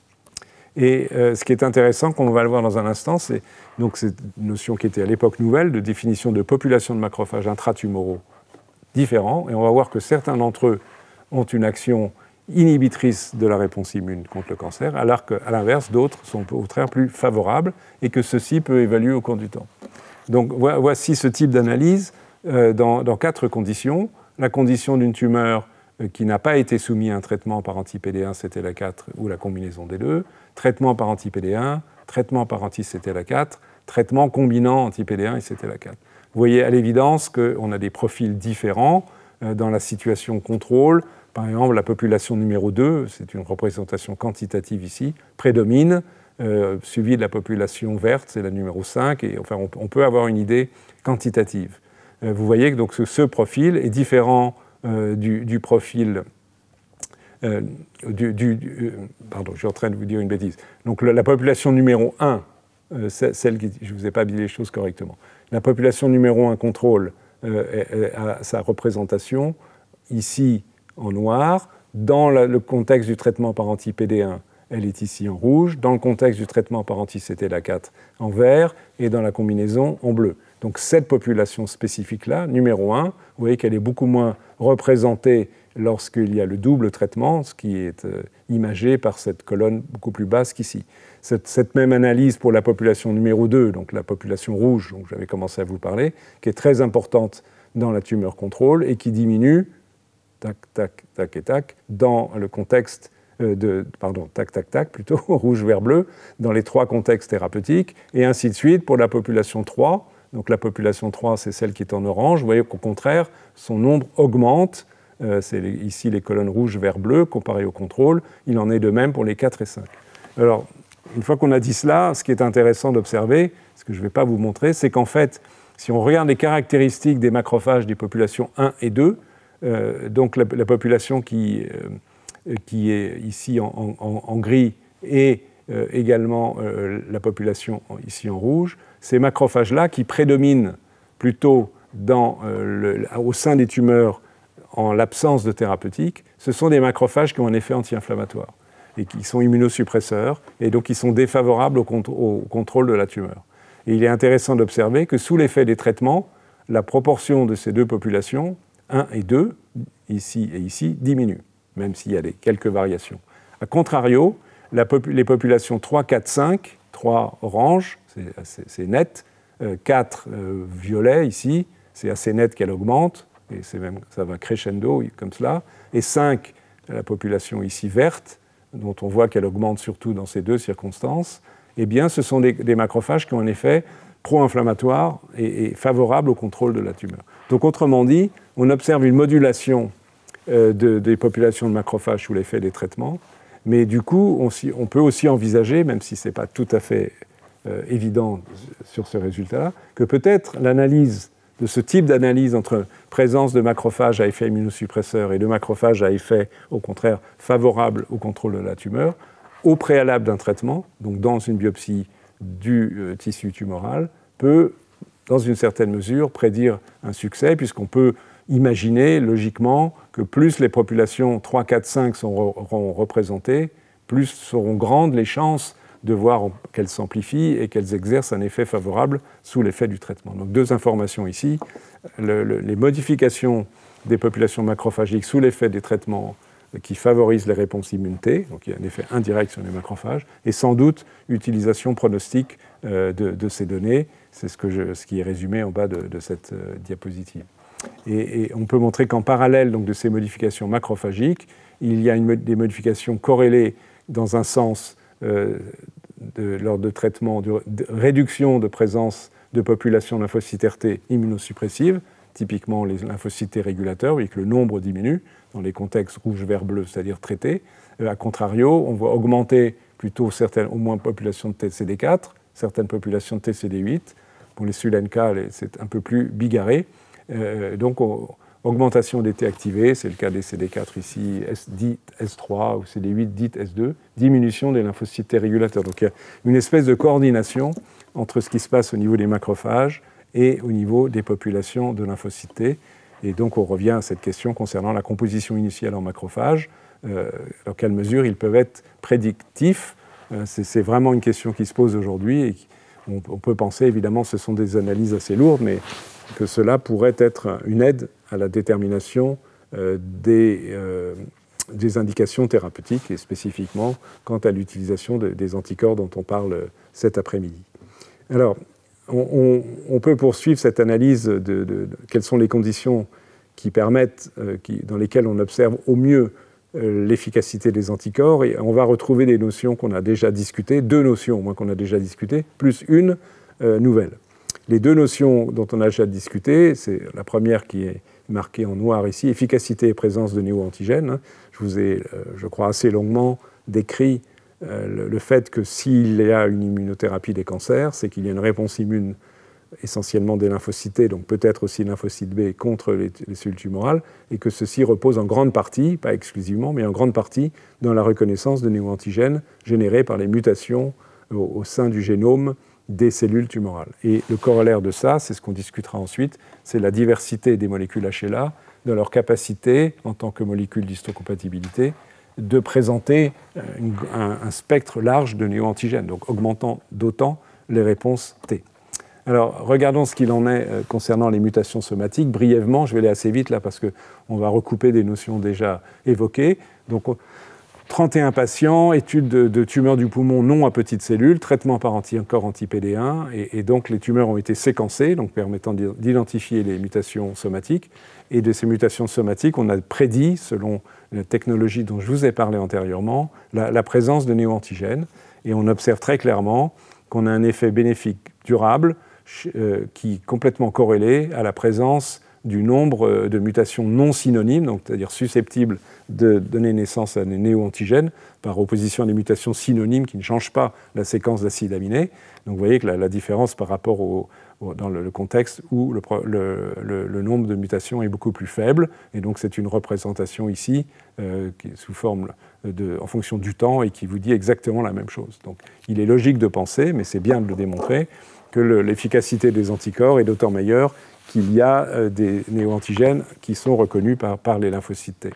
Et euh, ce qui est intéressant, comme on va le voir dans un instant, c'est donc cette notion qui était à l'époque nouvelle de définition de population de macrophages intratumoraux différents. Et on va voir que certains d'entre eux ont une action inhibitrice de la réponse immune contre le cancer, alors qu'à l'inverse, d'autres sont au contraire plus favorables et que ceci peut évaluer au cours du temps. Donc voici ce type d'analyse euh, dans, quatre conditions. La condition d'une tumeur euh, qui n'a pas été soumise à un traitement par anti-PD1, CTLA4 ou la combinaison des deux, traitement par anti-PD1, traitement par anti-CTLA4, traitement combinant anti-PD1 et CTLA4. Vous voyez à l'évidence qu'on a des profils différents euh, dans la situation contrôle par exemple, la population numéro 2, c'est une représentation quantitative ici, prédomine, euh, suivie de la population verte, c'est la numéro 5, et enfin, on, peut avoir une idée quantitative. Euh, vous voyez que donc, ce, profil est différent euh, du, profil. Pardon, je suis en train de vous dire une bêtise. Donc la, population numéro 1, celle qui. Je ne vous ai pas dit les choses correctement. La population numéro 1 contrôle sa représentation ici en noir. Dans le contexte du traitement par anti-PD1, elle est ici en rouge. Dans le contexte du traitement par anti-CTLA4, en vert. Et dans la combinaison, en bleu. Donc cette population spécifique-là, numéro 1, vous voyez qu'elle est beaucoup moins représentée lorsqu'il y a le double traitement, ce qui est euh, imagé par cette colonne beaucoup plus basse qu'ici. Cette, cette, même analyse pour la population numéro 2, donc la population rouge dont j'avais commencé à vous parler, qui est très importante dans la tumeur contrôle et qui diminue tac, tac, tac et tac, dans le contexte euh, de, pardon, tac, tac, tac, plutôt, rouge, vert, bleu, dans les trois contextes thérapeutiques, et ainsi de suite pour la population 3. Donc la population 3, c'est celle qui est en orange. Vous voyez qu'au contraire, son nombre augmente. Euh, c'est ici les colonnes rouge, vert, bleu, comparé au contrôle. Il en est de même pour les 4 et 5. Alors, une fois qu'on a dit cela, ce qui est intéressant d'observer, ce que je ne vais pas vous montrer, c'est qu'en fait, si on regarde les caractéristiques des macrophages des populations 1 et 2, euh, donc la, population qui, euh, qui, est ici en, gris et euh, également la population ici en rouge, ces macrophages-là qui prédominent plutôt au sein des tumeurs en l'absence de thérapeutique, ce sont des macrophages qui ont un effet anti-inflammatoire. et qui sont immunosuppresseurs, et donc qui sont défavorables au, contrôle de la tumeur. Et il est intéressant d'observer que sous l'effet des traitements, la proportion de ces deux populations, 1 et 2, ici et ici, diminue, même s'il y a des, quelques variations. A contrario, les populations 3, 4, 5, 3 orange, c'est net, 4 euh, euh, violet ici, c'est assez net qu'elle augmente, et ça va crescendo comme cela, et 5, la population ici verte, dont on voit qu'elle augmente surtout dans ces deux circonstances, eh bien, ce sont des, macrophages qui ont un effet pro-inflammatoire et, favorable au contrôle de la tumeur. Donc, autrement dit, on observe une modulation euh, des populations de macrophages sous l'effet des traitements, mais du coup, on, peut aussi envisager, même si ce n'est pas tout à fait euh, évident sur ce résultat-là, que peut-être l'analyse de ce type d'analyse entre présence de macrophages à effet immunosuppresseur et de macrophages à effet, au contraire, favorable au contrôle de la tumeur, au préalable d'un traitement, donc dans une biopsie du euh, tissu tumoral, peut, dans une certaine mesure, prédire un succès, puisqu'on peut imaginer logiquement que plus les populations 3, 4, 5 seront représentées, plus seront grandes les chances de voir qu'elles s'amplifient et qu'elles exercent un effet favorable sous l'effet du traitement. Donc deux informations ici. les modifications des populations macrophagiques sous l'effet des traitements qui favorisent les réponses immunité, donc il y a un effet indirect sur les macrophages, et sans doute utilisation pronostique euh, de, ces données. C'est ce, qui est résumé en bas de, cette euh, diapositive. Et, on peut montrer qu'en parallèle donc, de ces modifications macrophagiques, il y a des modifications corrélées dans un sens euh, lors de traitement de, réduction de présence de populations lymphocytes RT immunosuppressives, typiquement les lymphocytes régulateurs, et que le nombre diminue dans les contextes rouge, vert, bleu, c'est-à-dire traités. Euh, a contrario, on voit augmenter plutôt certaines, au moins populations de TCD4, certaines populations de TCD8. Pour les SULNK, c'est un peu plus bigarré. Euh, donc, augmentation des T activés, c'est le cas des CD4 ici, S dit S3 ou CD8 dit S2, diminution des lymphocytes T régulateurs. Donc il y a une espèce de coordination entre ce qui se passe au niveau des macrophages et au niveau des populations de lymphocytes. Et donc on revient à cette question concernant la composition initiale en macrophages, euh, dans quelle mesure ils peuvent être prédictifs. Euh, c'est vraiment une question qui se pose aujourd'hui on, peut penser évidemment ce sont des analyses assez lourdes, mais que cela pourrait être une aide à la détermination euh, euh, des, indications thérapeutiques et spécifiquement quant à l'utilisation des anticorps dont on parle cet après-midi. Alors, on, peut poursuivre cette analyse de, quelles sont les conditions qui permettent, euh, dans lesquelles on observe au mieux l'efficacité des anticorps, on va retrouver des notions qu'on a déjà discutées, deux notions au moins qu'on a déjà discutées, plus une nouvelle. Les deux notions dont on a déjà discuté, c'est la première qui est marquée en noir ici, efficacité et présence de néo-antigènes. Je vous ai, euh, je crois, assez longuement décrit euh, le fait que s'il y a une immunothérapie des cancers, c'est qu'il y a une réponse immune essentiellement des lymphocytes, donc peut-être aussi lymphocytes B contre les, cellules tumorales, et que ceci repose en grande partie, pas exclusivement, mais en grande partie dans la reconnaissance de néo-antigènes générés par les mutations au sein du génome des cellules tumorales. Et le corollaire de ça, c'est ce qu'on discutera ensuite, c'est la diversité des molécules HLA, de leur capacité, en tant que molécules d'histocompatibilité, de présenter euh, un, spectre large de néo-antigènes, donc augmentant d'autant les réponses T. Alors, regardons ce qu'il en est euh, concernant les mutations somatiques. Brièvement, je vais aller assez vite là parce qu'on va recouper des notions déjà évoquées. Donc, 31 patients, études de, tumeurs du poumon non à petites cellules, traitement par anticorps anti-PD1, et, donc les tumeurs ont été séquencées, donc permettant d'identifier les mutations somatiques. Et de ces mutations somatiques, on a prédit, selon technologie dont je vous ai parlé antérieurement, la, présence de néoantigènes. Et on observe très clairement qu'on a un effet bénéfique durable euh, qui est complètement corrélé à la présence du nombre euh, de mutations non synonymes, c'est-à-dire susceptibles de donner naissance à des néo-antigènes, par opposition à des mutations synonymes qui ne changent pas la séquence d'acides aminés. Donc vous voyez que la, différence par rapport au, dans le, contexte où le, nombre de mutations est beaucoup plus faible, et donc c'est une représentation ici euh, sous forme en fonction du temps et qui vous dit exactement la même chose. Donc il est logique de penser, mais c'est bien de le démontrer, que l'efficacité des anticorps est d'autant meilleure qu'il y a euh, des néo-antigènes qui sont reconnus par, les lymphocytes T.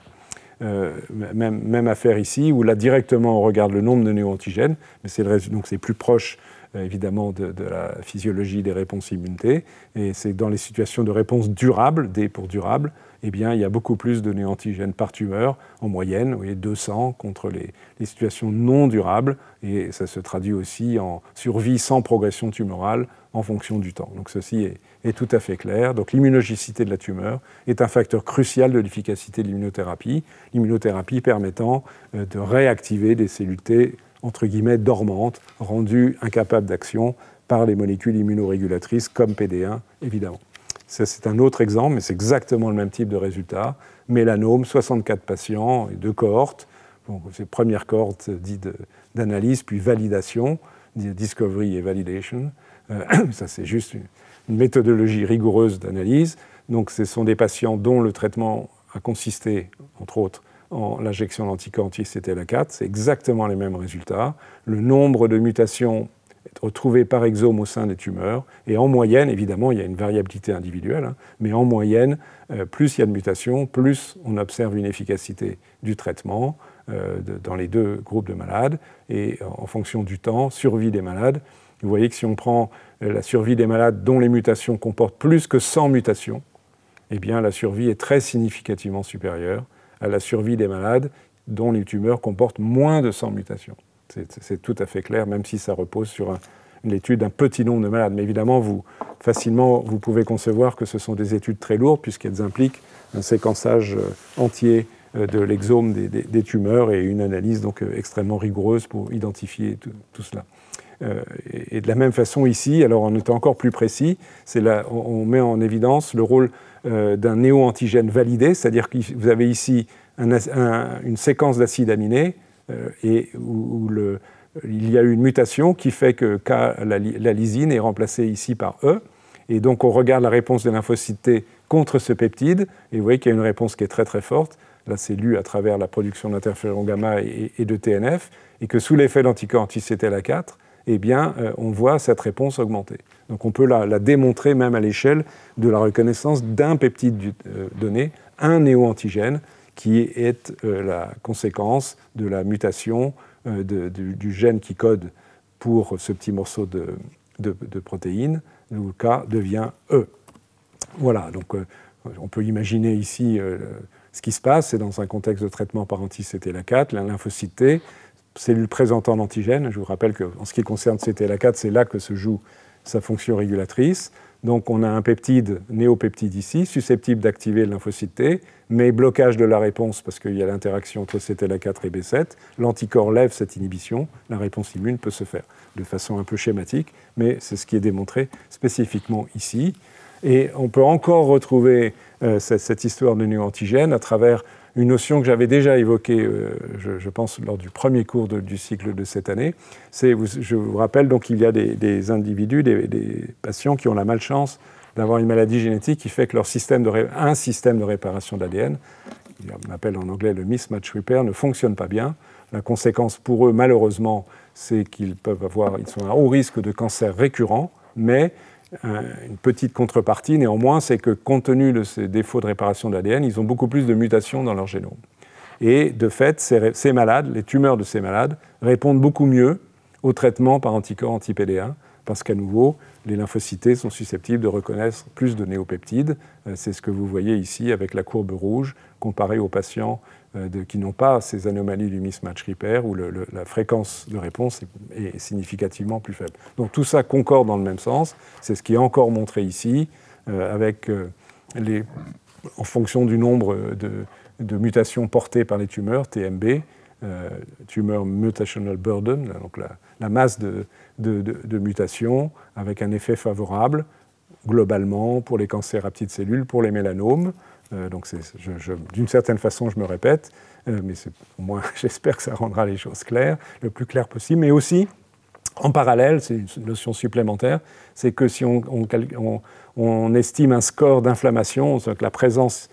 même, même, affaire ici, où là directement on regarde le nombre de néo-antigènes, mais c'est donc c'est plus proche évidemment de, la physiologie des réponses immunité, et c'est dans les situations de réponse durable, D pour durable, eh bien, il y a beaucoup plus de néantigènes par tumeur, en moyenne, vous voyez, 200 contre les, situations non durables, et ça se traduit aussi en survie sans progression tumorale en fonction du temps. Donc ceci est, tout à fait clair. Donc l'immunogicité de la tumeur est un facteur crucial de l'efficacité de l'immunothérapie, l'immunothérapie permettant euh, de réactiver des cellules T, entre guillemets, dormantes, rendues incapables d'action par les molécules immunorégulatrices comme PD1, évidemment. C'est un autre exemple, mais c'est exactement le même type de résultat. Mélanome, 64 patients, et deux cohortes. Bon, c'est première cohorte dite d'analyse, puis validation, discovery et validation. Euh, ça, c'est juste une, méthodologie rigoureuse d'analyse. Donc, ce sont des patients dont le traitement a consisté, entre autres, l'injection d'anticorps anti-CTLA4. C'est exactement les mêmes résultats. Le nombre de mutations retrouvés par exome au sein des tumeurs. Et en moyenne, évidemment, il y a une variabilité individuelle, hein, mais en moyenne, euh, plus il y a de mutations, plus on observe une efficacité du traitement euh, dans les deux groupes de malades. Et en fonction du temps, survie des malades, vous voyez que si on prend euh, la survie des malades dont les mutations comportent plus que 100 mutations, eh bien la survie est très significativement supérieure à la survie des malades dont les tumeurs comportent moins de 100 mutations. C'est tout à fait clair, même si ça repose sur une étude d'un petit nombre de malades. Mais évidemment, vous, facilement, vous pouvez concevoir que ce sont des études très lourdes, puisqu'elles impliquent un séquençage euh, entier euh, de l'exome des, tumeurs et une analyse donc euh, extrêmement rigoureuse pour identifier tout, cela. et de la même façon ici, alors en étant encore plus précis, là, on, met en évidence le rôle d'un néo-antigène validé, c'est-à-dire que vous avez ici une séquence d'acides aminés euh, et où, il y a eu une mutation qui fait que K, la, lysine est remplacée ici par E. Et donc on regarde la réponse des lymphocytes T contre ce peptide, et vous voyez qu'il y a une réponse qui est très très forte. Là, c'est lu à travers la production d'interféron gamma et, de TNF, et que sous l'effet d'anticorps anti-CTLA4, eh euh, on voit cette réponse augmenter. On peut la, démontrer même à l'échelle de la reconnaissance d'un peptide euh, donné, un néo-antigène, qui est euh, la conséquence de la mutation du, gène qui code pour ce petit morceau de, protéines, où le K devient E. Voilà, donc on peut imaginer ici ce qui se passe, c'est dans un contexte de traitement par anti-CTLA4, la lymphocyte T, cellule présentant l'antigène. Je vous rappelle qu'en ce qui concerne CTLA4, c'est là que se joue sa fonction régulatrice. Donc on a un peptide, néopeptide ici, susceptible d'activer le T, mais blocage de la réponse parce qu'il y a l'interaction entre CTLA4 et B7. L'anticorps lève cette inhibition, la réponse immune peut se faire de façon un peu schématique, mais c'est ce qui est démontré spécifiquement ici. Et on peut encore retrouver euh, cette, histoire de néo-antigène à travers une notion que j'avais déjà évoquée, euh, je, pense, lors du premier cours du cycle de cette année. C'est, je vous rappelle, donc, qu'il y a des, individus, des, patients qui ont la malchance d'avoir une maladie génétique qui fait que leur système de système de réparation d'ADN, on appelle en anglais le mismatch repair, ne fonctionne pas bien. La conséquence pour eux, malheureusement, c'est qu'ils peuvent avoir, ils sont à haut risque de cancer récurrent, mais une petite contrepartie, néanmoins, c'est que compte tenu de ces défauts de réparation de l'ADN, ils ont beaucoup plus de mutations dans leur génome. Et de fait, ces, malades, les tumeurs de ces malades, répondent beaucoup mieux au traitement par anticorps anti-PD1, parce qu'à nouveau, les lymphocytes sont susceptibles de reconnaître plus de néopeptides. Euh, c'est ce que vous voyez ici avec la courbe rouge comparée aux patients euh, qui n'ont pas ces anomalies du mismatch repair où la fréquence de réponse est, significativement plus faible. Donc tout ça concorde dans le même sens. C'est ce qui est encore montré ici euh, avec les, en fonction du nombre de, mutations portées par les tumeurs, TMB, tumeur mutational burden, donc la, masse de, mutations avec un effet favorable globalement pour les cancers à petites cellules, pour les mélanomes. Euh, donc d'une certaine façon, je me répète, euh, mais au moins j'espère que ça rendra les choses claires, le plus clair possible. Mais aussi, en parallèle, c'est une notion supplémentaire, c'est que si on, on, estime un score d'inflammation, donc la présence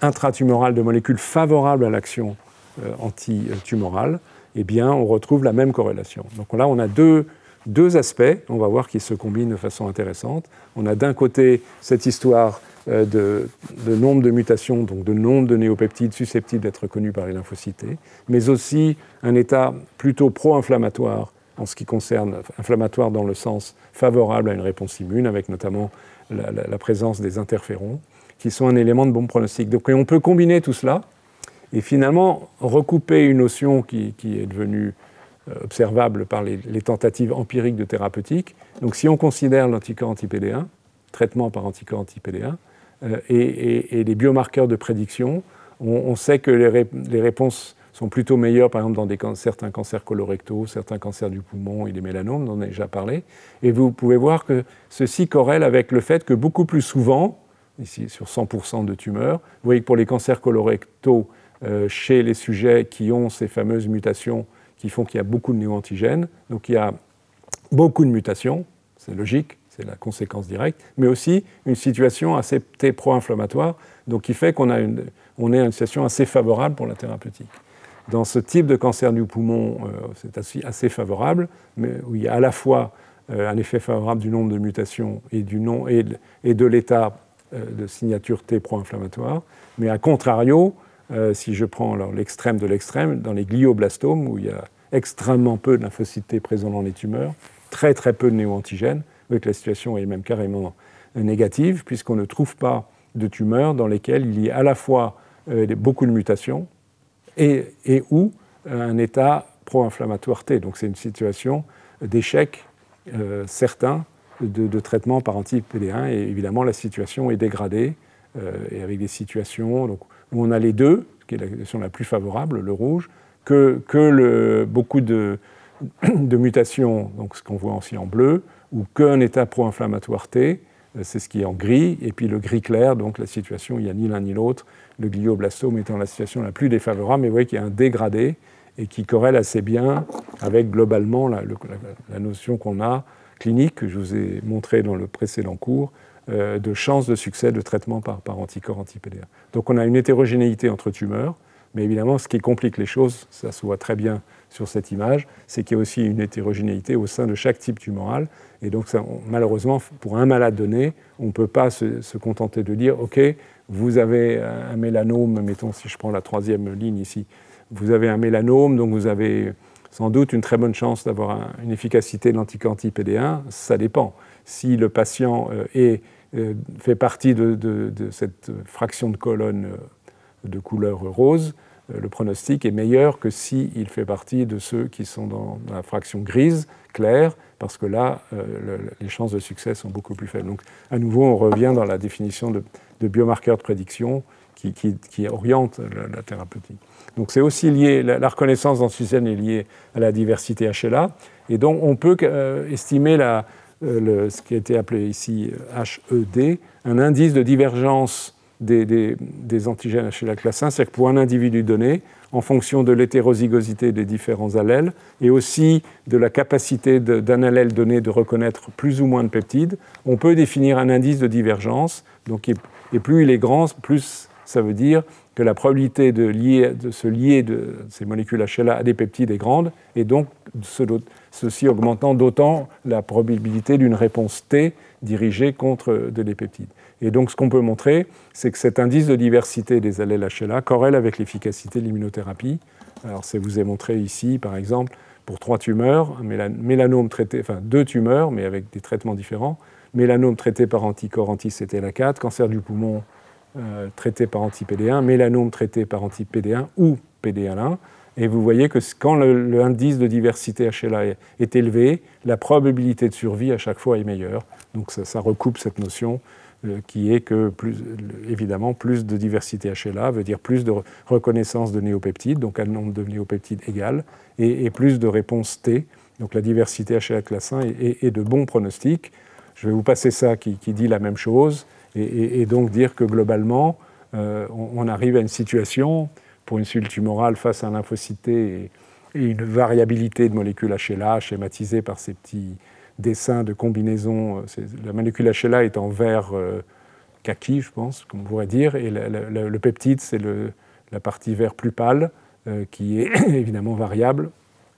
intratumorale de molécules favorables à l'action euh, antitumorale, eh bien, on retrouve la même corrélation. Donc là, on a deux, deux aspects, on va voir, qui se combinent de façon intéressante. On a d'un côté cette histoire euh, de, nombre de mutations, donc de nombre de néopeptides susceptibles d'être connus par les lymphocytes mais aussi un état plutôt pro-inflammatoire en ce qui concerne inflammatoire dans le sens favorable à une réponse immune, avec notamment la, présence des interférons, qui sont un élément de bon pronostic. Donc on peut combiner tout cela et finalement recouper une notion qui, est devenue euh, observable par les, tentatives empiriques de thérapeutique. Donc si on considère l'anticorps anti-PD1, traitement par anticorps anti-PD1, euh, et, les biomarqueurs de prédiction, on, sait que les, réponses sont plutôt meilleures, par exemple, dans certains cancers colorectaux, certains cancers du poumon et des mélanomes, dont on a déjà parlé. Et vous pouvez voir que ceci corrèle avec le fait que beaucoup plus souvent, ici sur 100% de tumeurs, vous voyez que pour les cancers colorectaux, chez les sujets qui ont ces fameuses mutations qui font qu'il y a beaucoup de néoantigènes, donc il y a beaucoup de mutations, c'est logique, c'est la conséquence directe, mais aussi une situation assez pro-inflammatoire, donc qui fait qu'on a une, on est une situation assez favorable pour la thérapeutique. Dans ce type de cancer du poumon, euh, c'est assez, favorable, mais où il y a à la fois euh, un effet favorable du nombre de mutations et, du nom, et, de, l'état euh, de signature T pro-inflammatoire, mais à contrario, si je prends l'extrême de l'extrême, dans les glioblastomes, où il y a extrêmement peu de lymphocytes présents dans les tumeurs, très très peu de néoantigènes, que la situation est même carrément négative, puisqu'on ne trouve pas de tumeurs dans lesquelles il y a à la fois euh, beaucoup de mutations et, et ou un état pro-inflammatoire T. Donc c'est une situation d'échec euh, certain de, traitement par anti-PD1 et évidemment la situation est dégradée euh, et avec des situations donc, où on a les deux, qui est la situation la plus favorable, le rouge, que, que le, beaucoup de, de mutations, donc ce qu'on voit aussi en bleu, ou qu'un état pro-inflammatoire T, euh, c'est ce qui est en gris, et puis le gris clair, donc la situation, il n'y a ni l'un ni l'autre, le glioblastome étant la situation la plus défavorable, mais vous voyez qu'il y a un dégradé et qui corrèle assez bien avec globalement la, notion qu'on a clinique, que je vous ai montré dans le précédent cours, de chance de succès de traitement par, anticorps anti-PDA. Donc on a une hétérogénéité entre tumeurs, mais évidemment ce qui complique les choses, ça se voit très bien sur cette image, c'est qu'il y a aussi une hétérogénéité au sein de chaque type tumoral. Et donc, malheureusement, pour un malade donné, on ne peut pas se, contenter de dire OK, vous avez un mélanome, mettons si je prends la troisième ligne ici, vous avez un mélanome, donc vous avez sans doute une très bonne chance d'avoir une efficacité de lanti PD1. Ça dépend. Si le patient euh, est, euh, fait partie de, de, cette fraction de colonne euh, de couleur rose, euh, le pronostic est meilleur que s'il fait partie de ceux qui sont dans, la fraction grise, claire, parce que là, euh, les chances de succès sont beaucoup plus faibles. Donc, à nouveau, on revient dans la définition de, biomarqueurs de prédiction qui, oriente la, thérapeutique. Donc, c'est aussi lié, la, reconnaissance d'antigènes est liée à la diversité HLA, et donc on peut estimer la, ce qui a été appelé ici HED, un indice de divergence des, antigènes HLA classe 1, c'est-à-dire que pour un individu donné, en fonction de l'hétérozygosité des différents allèles et aussi de la capacité d'un allèle donné de reconnaître plus ou moins de peptides, on peut définir un indice de divergence. Donc, et plus il est grand, plus ça veut dire que la probabilité de, se lier de ces molécules HLA à des peptides est grande, et donc ceci augmentant d'autant la probabilité d'une réponse T dirigée contre de des peptides. Et donc ce qu'on peut montrer, c'est que cet indice de diversité des allèles HLA corrèle avec l'efficacité de l'immunothérapie. Alors ça vous est montré ici, par exemple, pour trois tumeurs, mélanome traité, enfin deux tumeurs, mais avec des traitements différents, mélanome traité par anticorps anti-CTLA4, cancer du poumon euh, traité par anti-PD1, mélanome traité par anti-PD1 ou PD1. Et vous voyez que quand l'indice de diversité HLA est, élevé, la probabilité de survie à chaque fois est meilleure. Donc ça, ça recoupe cette notion euh, qui est que, plus, évidemment, plus de diversité HLA veut dire plus de reconnaissance de néopeptides, donc un nombre de néopeptides égal, et, plus de réponses T. Donc la diversité HLA classe 1 est, de bons pronostics. Je vais vous passer ça qui, dit la même chose, et, donc dire que globalement, euh, on, arrive à une situation pour une cellule tumorale face à un et, une variabilité de molécules HLA schématisée par ces petits dessin de combinaison. Euh, la molécule HLA est en vert euh, kaki, je pense, comme on pourrait dire, et le peptide, c'est la partie vert plus pâle, euh, qui est évidemment variable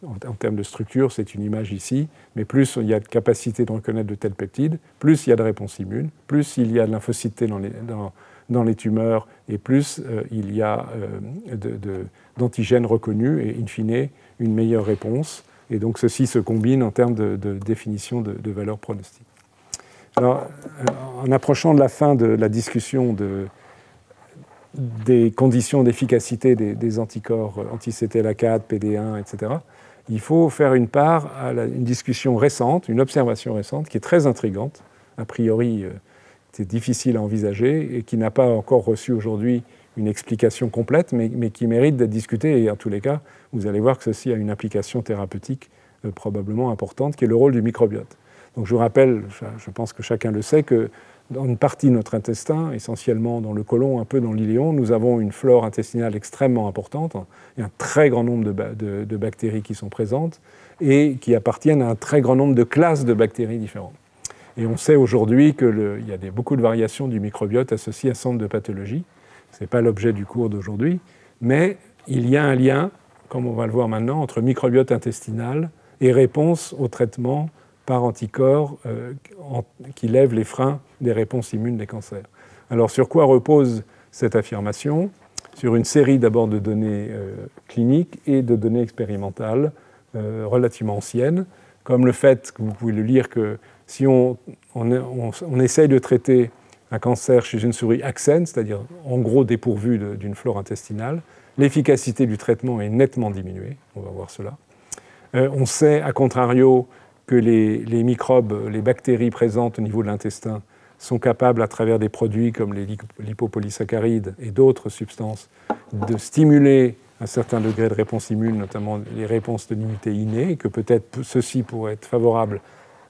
en, termes de structure, c'est une image ici, mais plus il y a de capacité de reconnaître de tels peptides, plus il y a de réponse immune, plus il y a de lymphocytes dans les, dans, les tumeurs, et plus euh, il y a euh, d'antigènes reconnus, et in fine, une meilleure réponse. Et donc ceci se combine en termes de, définition de, de valeur pronostique. Alors, en approchant de la fin de la discussion de, des conditions d'efficacité des, anticorps anti-CTLA4, PD1, etc., il faut faire une part à une discussion récente, une observation récente qui est très intrigante, a priori euh, c'est difficile à envisager et qui n'a pas encore reçu aujourd'hui une explication complète, mais, qui mérite d'être discutée. Et en tous les cas, vous allez voir que ceci a une application thérapeutique euh, probablement importante, qui est le rôle du microbiote. Donc je vous rappelle, je pense que chacun le sait, que dans une partie de notre intestin, essentiellement dans le côlon, un peu dans l'iléon, nous avons une flore intestinale extrêmement importante. Il y a un très grand nombre de, bactéries qui sont présentes et qui appartiennent à un très grand nombre de classes de bactéries différentes. Et on sait aujourd'hui qu'il y a beaucoup de variations du microbiote associées à un centre de pathologie. Ce n'est pas l'objet du cours d'aujourd'hui, mais il y a un lien, comme on va le voir maintenant, entre microbiote intestinal et réponse au traitement par anticorps euh, qui lèvent les freins des réponses immunes des cancers. Alors sur quoi repose cette affirmation? Sur une série d'abord de données euh, cliniques et de données expérimentales euh, relativement anciennes, comme le fait, que vous pouvez le lire, que si on, essaye de traiter un cancer chez une souris axène, c'est-à-dire en gros dépourvu d'une flore intestinale, l'efficacité du traitement est nettement diminuée. On va voir cela. on sait, à contrario, que les, microbes, les bactéries présentes au niveau de l'intestin sont capables, à travers des produits comme les lipopolysaccharides et d'autres substances, de stimuler un certain degré de réponse immune, notamment les réponses de l'immunité innée, et que peut-être ceci pourrait être favorable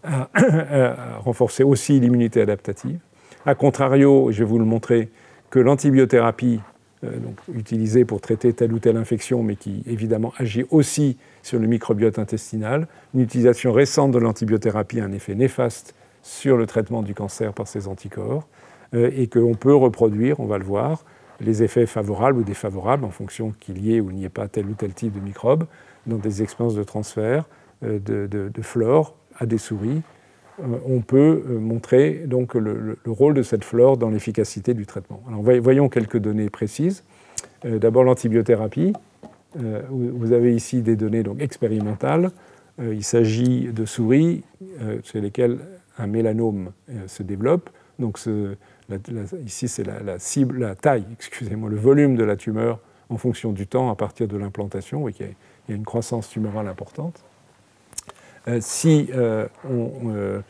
à, renforcer aussi l'immunité adaptative. A contrario, je vais vous le montrer, que l'antibiothérapie euh, utilisée pour traiter telle ou telle infection, mais qui évidemment agit aussi sur le microbiote intestinal. Une utilisation récente de l'antibiothérapie a un effet néfaste sur le traitement du cancer par ces anticorps euh, et qu'on peut reproduire, on va le voir, les effets favorables ou défavorables en fonction qu'il y ait ou n'y ait pas tel ou tel type de microbe dans des expériences de transfert euh, de, flore à des souris. Euh, on peut montrer donc le, rôle de cette flore dans l'efficacité du traitement. Alors voyons quelques données précises. D'abord l'antibiothérapie. Euh, vous avez ici des données expérimentales. Euh, il s'agit de souris euh, chez lesquelles un mélanome se développe. Donc ici, c'est la, taille, excusez-moi, le volume de la tumeur en fonction du temps à partir de l'implantation. qu'il y, a une croissance tumorale importante. Si on,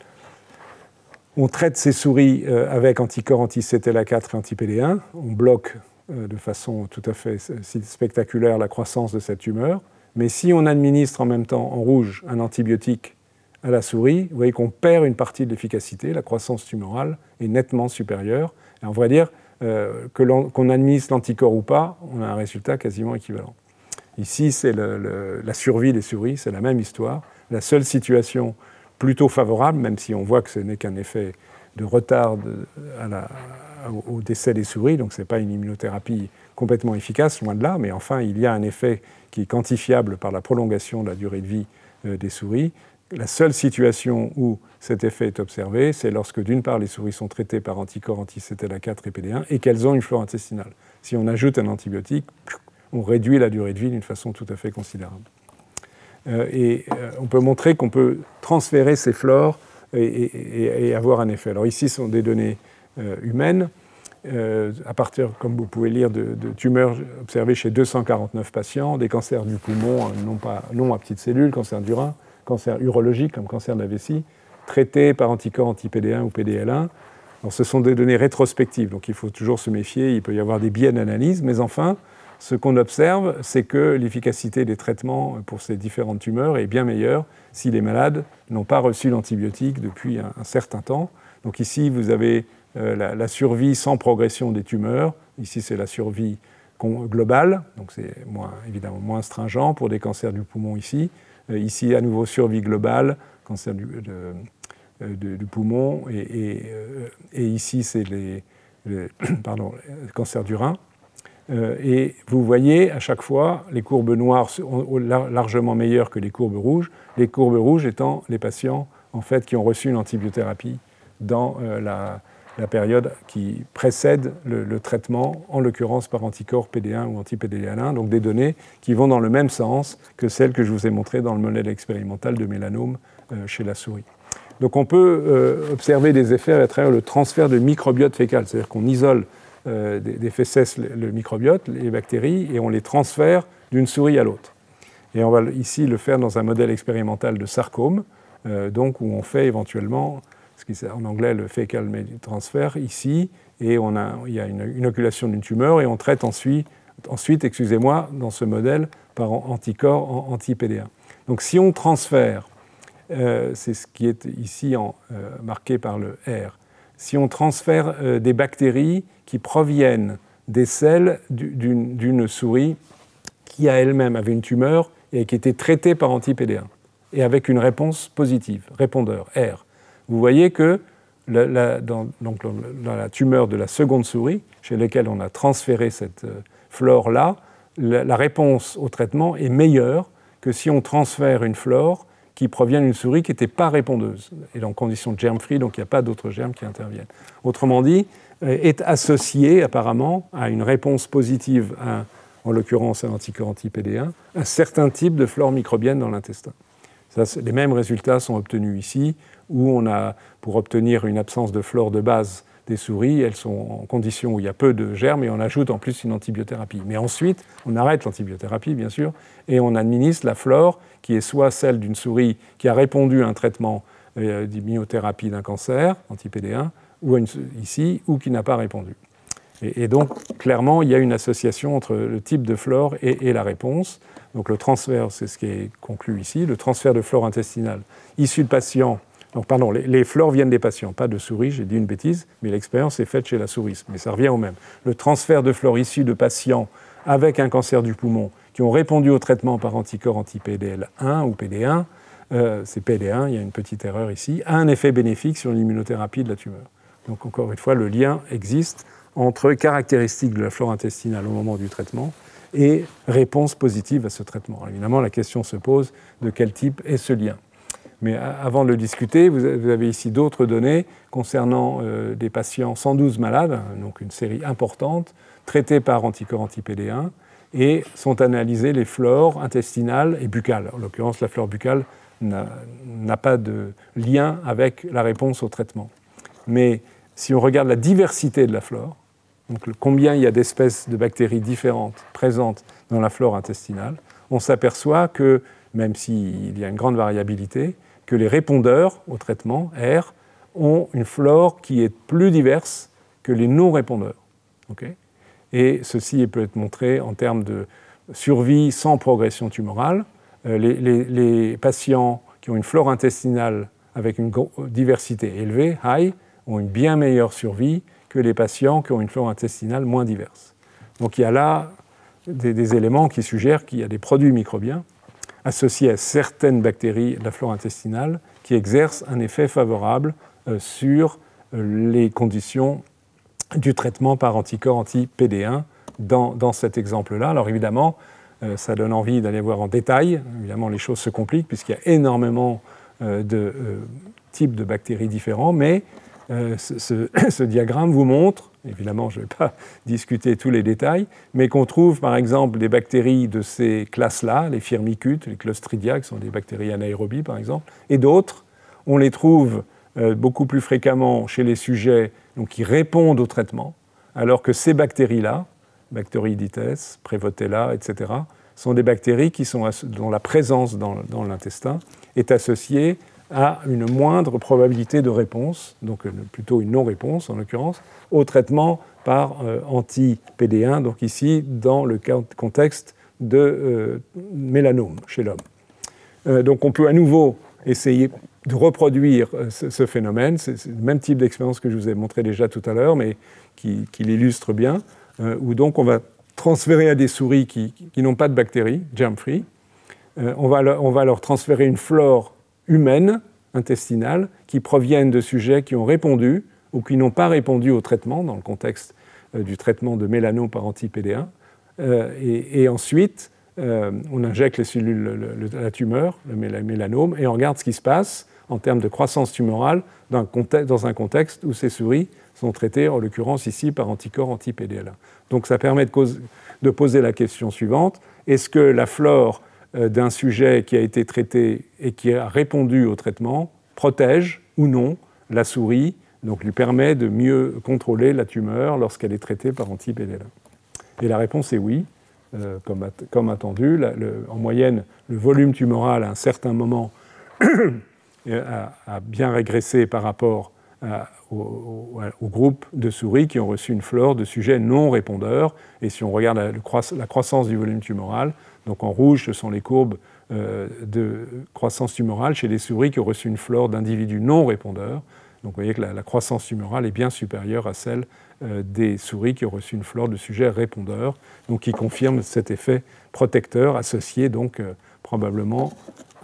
on, traite ces souris avec anticorps anti-CTLA4 et anti-PD1, on bloque euh, de façon tout à fait spectaculaire la croissance de cette tumeur. Mais si on administre en même temps en rouge un antibiotique à la souris, vous voyez qu'on perd une partie de l'efficacité, la croissance tumorale est nettement supérieure. Et on va dire euh, qu'on administre l'anticorps ou pas, on a un résultat quasiment équivalent. Ici, c'est la survie des souris, c'est la même histoire. La seule situation plutôt favorable, même si on voit que ce n'est qu'un effet de retard au décès des souris, donc ce n'est pas une immunothérapie complètement efficace, loin de là, mais enfin il y a un effet qui est quantifiable par la prolongation de la durée de vie euh, des souris. La seule situation où cet effet est observé, c'est lorsque d'une part les souris sont traitées par anticorps anti-CTLA4 et PD1 et qu'elles ont une flore intestinale. Si on ajoute un antibiotique, on réduit la durée de vie d'une façon tout à fait considérable. Euh, et euh, on peut montrer qu'on peut transférer ces flores et, avoir un effet. Alors ici, ce sont des données euh, humaine, euh, à partir, comme vous pouvez lire, de, tumeurs observées chez 249 patients, des cancers du poumon, non, pas, non à petites cellules, cancer du rein, cancer urologique comme cancer de la vessie, traités par anticorps anti-PD1 ou PDL1. Alors, ce sont des données rétrospectives, donc il faut toujours se méfier, il peut y avoir des biais d'analyse, mais enfin, ce qu'on observe, c'est que l'efficacité des traitements pour ces différentes tumeurs est bien meilleure si les malades n'ont pas reçu l'antibiotique depuis un, certain temps. Donc ici, vous avez euh, la, survie sans progression des tumeurs. Ici, c'est la survie globale, donc c'est évidemment moins stringent pour des cancers du poumon ici. Euh, ici, à nouveau, survie globale, cancer du, euh, poumon, et, ici, c'est les, cancer du rein. Et vous voyez à chaque fois les courbes noires sont largement meilleures que les courbes rouges, les courbes rouges étant les patients en fait, qui ont reçu une antibiothérapie dans la, la période qui précède le, traitement, en l'occurrence par anticorps PD1 ou anti-PDL1, donc des données qui vont dans le même sens que celles que je vous ai montrées dans le modèle expérimental de mélanome euh, chez la souris. Donc on peut euh, observer des effets à travers le transfert de microbiote fécal, c'est-à-dire qu'on isole euh, des, fesses le, microbiote, les bactéries, et on les transfère d'une souris à l'autre. Et on va ici le faire dans un modèle expérimental de sarcome, donc où on fait éventuellement en anglais le fecal transfer, ici, et on a, il y a une inoculation d'une tumeur, et on traite ensuite, ensuite excusez-moi, dans ce modèle, par anticorps anti-PD1. Donc si on transfère, euh, c'est ce qui est ici euh, marqué par le R, si on transfère euh, des bactéries qui proviennent des selles d'une souris qui a elle-même avait une tumeur et qui était traitée par anti-PD1, et avec une réponse positive, répondeur, R. Vous voyez que dans, la tumeur de la seconde souris, chez laquelle on a transféré cette euh, flore-là, la, réponse au traitement est meilleure que si on transfère une flore qui provient d'une souris qui n'était pas répondeuse, et en condition germ-free, donc il n'y a pas d'autres germes qui interviennent. Autrement dit, euh, est associé apparemment à une réponse positive, en l'occurrence un anticorps anti-PD1, un certain type de flore microbienne dans l'intestin. les mêmes résultats sont obtenus ici où on a, pour obtenir une absence de flore de base des souris, elles sont en condition où il y a peu de germes et on ajoute en plus une antibiothérapie. Mais ensuite, on arrête l'antibiothérapie, bien sûr, et on administre la flore qui est soit celle d'une souris qui a répondu à un traitement euh, d'immunothérapie d'un cancer, anti-PD1, ou ici, ou qui n'a pas répondu. Et, donc, clairement, il y a une association entre le type de flore et, la réponse. Donc, le transfert, c'est ce qui est conclu ici, le transfert de flore intestinale issu de patients donc, pardon, les, flores viennent des patients, pas de souris, j'ai dit une bêtise, mais l'expérience est faite chez la souris, mais ça revient au même. Le transfert de flores issues de patients avec un cancer du poumon qui ont répondu au traitement par anticorps anti-PDL1 ou PD1, euh, c'est PD1, il y a une petite erreur ici, a un effet bénéfique sur l'immunothérapie de la tumeur. Donc encore une fois, le lien existe entre caractéristiques de la flore intestinale au moment du traitement et réponse positive à ce traitement. évidemment, la question se pose de quel type est ce lien. Mais avant de le discuter, vous avez ici d'autres données concernant euh, des patients 112 malades, donc une série importante, traités par anticorps anti-PD1, et sont analysées les flores intestinales et buccales. En l'occurrence, la flore buccale n'a pas de lien avec la réponse au traitement. Mais si on regarde la diversité de la flore, donc combien il y a d'espèces de bactéries différentes présentes dans la flore intestinale, on s'aperçoit que, même s'il y a une grande variabilité, que les répondeurs au traitement, R, ont une flore qui est plus diverse que les non-répondeurs. Et ceci peut être montré en termes de survie sans progression tumorale. Euh, les, patients qui ont une flore intestinale avec une diversité élevée, high, ont une bien meilleure survie que les patients qui ont une flore intestinale moins diverse. Donc il y a là des éléments qui suggèrent qu'il y a des produits microbiens associés à certaines bactéries de la flore intestinale qui exercent un effet favorable euh, sur euh, les conditions du traitement par anticorps anti-PD1 dans, cet exemple-là. Alors évidemment, euh, ça donne envie d'aller voir en détail. Évidemment, les choses se compliquent puisqu'il y a énormément de types de bactéries différents, mais ce, diagramme vous montre évidemment je ne vais pas discuter tous les détails, mais qu'on trouve par exemple des bactéries de ces classes-là, les firmicutes, les clostridia, qui sont des bactéries anaérobies par exemple, et d'autres, on les trouve euh, beaucoup plus fréquemment chez les sujets donc, qui répondent au traitement, alors que ces bactéries-là, Bacteroidetes, Prevotella, etc., sont des bactéries qui sont, dont la présence dans, dans l'intestin est associée à une moindre probabilité de réponse, donc euh, plutôt une non-réponse en l'occurrence, au traitement par euh, anti-PD1, donc ici dans le contexte de euh, mélanome chez l'homme. donc on peut à nouveau essayer de reproduire ce, phénomène, c'est le même type d'expérience que je vous ai montré déjà tout à l'heure, mais qui, l'illustre bien, où donc on va transférer à des souris qui, n'ont pas de bactéries, germ-free, on, on va leur transférer une flore humaines, intestinales, qui proviennent de sujets qui ont répondu ou qui n'ont pas répondu au traitement, dans le contexte euh, du traitement de mélanome par anti-PD1. et, ensuite, on injecte les cellules, la tumeur, le mélanome, et on regarde ce qui se passe en termes de croissance tumorale dans un contexte où ces souris sont traitées, en l'occurrence ici, par anticorps anti-PDL1. Donc ça permet de, poser la question suivante. Est-ce que la flore euh, d'un sujet qui a été traité et qui a répondu au traitement protège ou non la souris, donc lui permet de mieux contrôler la tumeur lorsqu'elle est traitée par anti-PDL1 Et la réponse est oui. Euh, comme, attendu, en moyenne, le volume tumoral à un certain moment a, bien régressé par rapport au, groupe de souris qui ont reçu une flore de sujets non répondeurs. Et si on regarde la, croissance du volume tumoral, donc en rouge, ce sont les courbes euh, de croissance tumorale chez les souris qui ont reçu une flore d'individus non répondeurs. Donc vous voyez que la, croissance tumorale est bien supérieure à celle euh, des souris qui ont reçu une flore de sujets répondeurs, donc qui confirme cet effet protecteur associé donc euh, probablement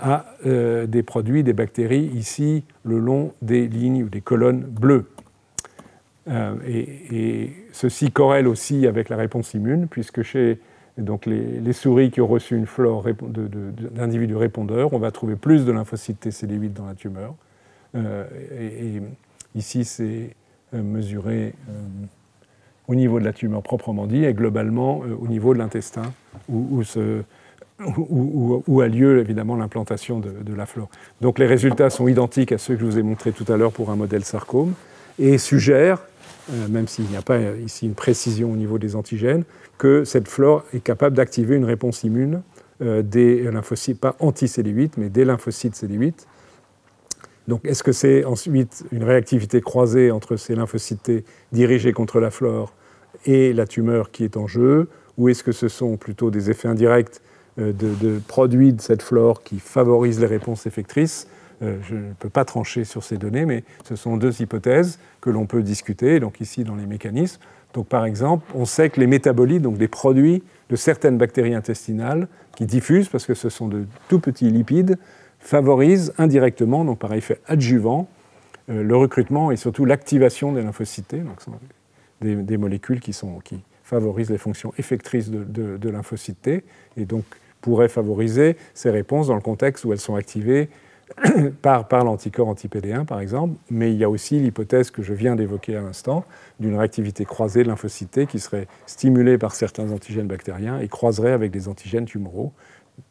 à euh, des produits, des bactéries, ici le long des lignes ou des colonnes bleues. Euh, et, ceci corrèle aussi avec la réponse immune, puisque chez donc les, souris qui ont reçu une flore d'individus répondeurs, on va trouver plus de lymphocytes TCD8 dans la tumeur. Euh, et, ici, c'est mesuré au niveau de la tumeur proprement dit, et globalement au niveau de l'intestin, où, où ce, où, a lieu évidemment l'implantation de, la flore. Donc les résultats sont identiques à ceux que je vous ai montrés tout à l'heure pour un modèle sarcome et suggèrent, euh, même s'il n'y a pas ici une précision au niveau des antigènes, que cette flore est capable d'activer une réponse immune euh, des lymphocytes, pas anti-CD8, mais des lymphocytes CD8. Donc est-ce que c'est ensuite une réactivité croisée entre ces lymphocytes dirigés contre la flore et la tumeur qui est en jeu, ou est-ce que ce sont plutôt des effets indirects euh, de, produits de cette flore qui favorisent les réponses effectrices. Euh, je ne peux pas trancher sur ces données, mais ce sont deux hypothèses que l'on peut discuter, donc ici dans les mécanismes. Donc par exemple, on sait que les métabolites, donc des produits de certaines bactéries intestinales qui diffusent, parce que ce sont de tout petits lipides, favorisent indirectement, donc par effet adjuvant, euh, le recrutement et surtout l'activation des lymphocytes, donc des, molécules qui, sont, qui, favorisent les fonctions effectrices de, de, de lymphocytes et donc pourrait favoriser ces réponses dans le contexte où elles sont activées par, l'anticorps anti-PD1, par exemple, mais il y a aussi l'hypothèse que je viens d'évoquer à l'instant d'une réactivité croisée de lymphocytes qui serait stimulée par certains antigènes bactériens et croiserait avec des antigènes tumoraux.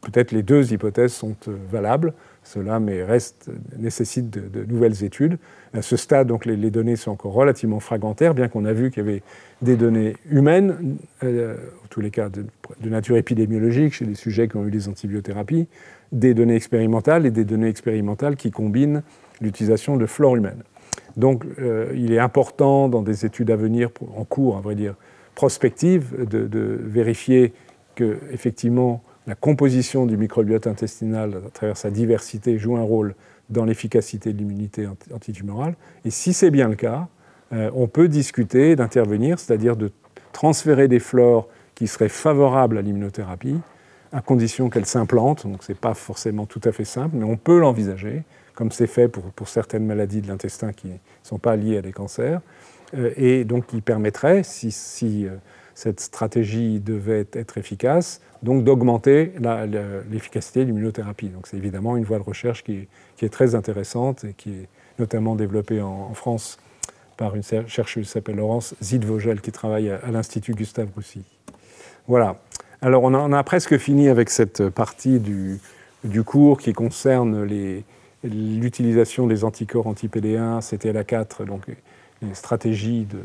Peut-être les deux hypothèses sont euh, valables, cela mais reste, nécessite de, nouvelles études. À ce stade, donc, les, données sont encore relativement fragmentaires, bien qu'on a vu qu'il y avait des données humaines, euh, en tous les cas de, nature épidémiologique, chez des sujets qui ont eu des antibiothérapies, des données expérimentales et des données expérimentales qui combinent l'utilisation de flore humaine. Donc euh, il est important dans des études à venir, en cours à vrai dire, prospectives, de, de vérifier que effectivement la composition du microbiote intestinal à travers sa diversité joue un rôle dans l'efficacité de l'immunité antitumorale. Et si c'est bien le cas, euh, on peut discuter d'intervenir, c'est-à-dire de transférer des flores qui seraient favorables à l'immunothérapie, à condition qu'elles s'implantent. Donc ce n'est pas forcément tout à fait simple, mais on peut l'envisager, comme c'est fait pour, certaines maladies de l'intestin qui ne sont pas liées à des cancers, euh, et donc qui permettrait, si, si euh, cette stratégie devait être efficace, donc d'augmenter l'efficacité de l'immunothérapie. Donc c'est évidemment une voie de recherche qui est, très intéressante et qui est notamment développée en, France par une chercheuse qui s'appelle Laurence Zidvogel qui travaille à, l'Institut Gustave Roussy. Voilà. Alors on a, presque fini avec cette partie du, cours qui concerne l'utilisation des anticorps anti-PD1, CTLA4, donc les stratégies de,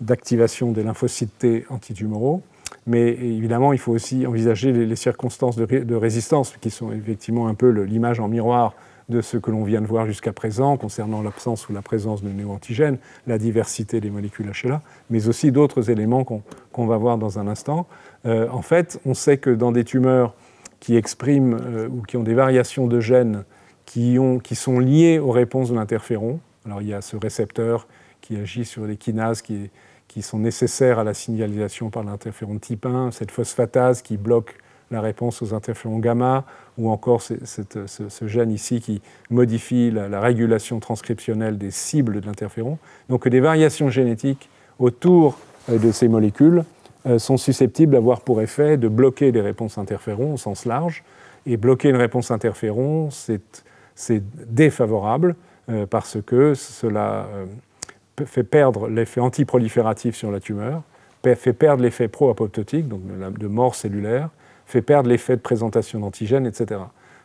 d'activation des lymphocytes T antitumoraux. Mais évidemment, il faut aussi envisager les, circonstances de, résistance, qui sont effectivement un peu l'image en miroir de ce que l'on vient de voir jusqu'à présent concernant l'absence ou la présence de néoantigènes, la diversité des molécules HLA, mais aussi d'autres éléments qu'on va voir dans un instant. Euh, en fait, on sait que dans des tumeurs qui expriment euh, ou qui ont des variations de gènes qui, ont, qui sont liées aux réponses de l'interféron, alors il y a ce récepteur qui agit sur les kinases qui, qui sont nécessaires à la signalisation par l'interféron type 1, cette phosphatase qui bloque la réponse aux interférons gamma, ou encore ce, gène ici qui modifie la, régulation transcriptionnelle des cibles de l'interféron. Donc des variations génétiques autour euh, de ces molécules sont susceptibles d'avoir pour effet de bloquer les réponses interférons au sens large. Et bloquer une réponse interféron, c'est défavorable parce que cela fait perdre l'effet antiprolifératif sur la tumeur, fait perdre l'effet pro-apoptotique, donc de mort cellulaire, fait perdre l'effet de présentation d'antigènes, etc.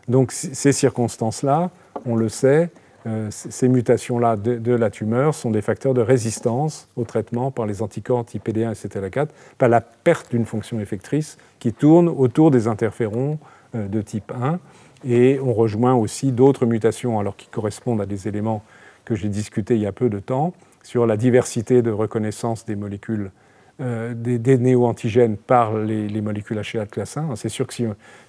Donc ces circonstances-là, on le sait, euh, ces mutations-là de, la tumeur sont des facteurs de résistance au traitement par les anticorps anti-PD1 et CTLA4, par la perte d'une fonction effectrice qui tourne autour des interférons euh, de type 1. Et on rejoint aussi d'autres mutations alors qui correspondent à des éléments que j'ai discutés il y a peu de temps sur la diversité de reconnaissance des molécules euh, des, néo-antigènes par les, molécules HLA de classe 1. C'est sûr que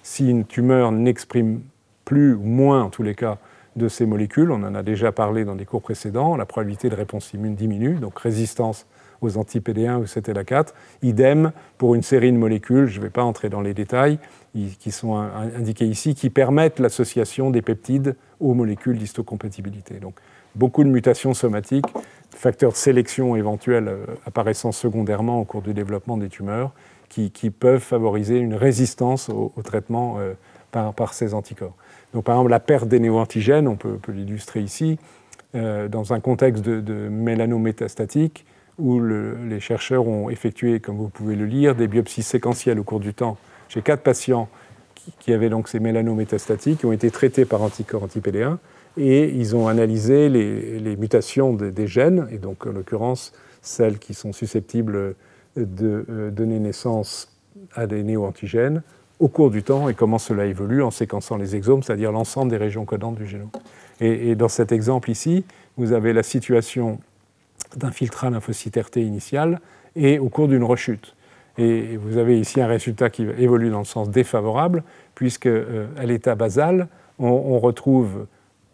si, une tumeur n'exprime plus ou moins, en tous les cas, de ces molécules, on en a déjà parlé dans des cours précédents, la probabilité de réponse immune diminue, donc résistance aux anti-PD1 ou CTLA4. Idem pour une série de molécules, je ne vais pas entrer dans les détails, qui sont indiquées ici, qui permettent l'association des peptides aux molécules d'histocompatibilité. Donc beaucoup de mutations somatiques facteurs de sélection éventuels euh, apparaissant secondairement au cours du développement des tumeurs qui, peuvent favoriser une résistance au, traitement euh, par, ces anticorps. Donc, par exemple, la perte des néoantigènes, on peut, l'illustrer ici, euh, dans un contexte de, de mélanométastatique où les chercheurs ont effectué, comme vous pouvez le lire, des biopsies séquentielles au cours du temps chez quatre patients qui, avaient donc ces mélanométastatiques, qui ont été traités par anticorps anti-PD1 et ils ont analysé les, mutations des gènes, et donc en l'occurrence celles qui sont susceptibles de euh, donner naissance à des néo-antigènes au cours du temps et comment cela évolue en séquençant les exomes, c'est-à-dire l'ensemble des régions codantes du génome. Et, dans cet exemple ici, vous avez la situation d'un filtrat lymphocyte RT initial et au cours d'une rechute. Et vous avez ici un résultat qui évolue dans le sens défavorable, puisque euh, à l'état basal, on retrouve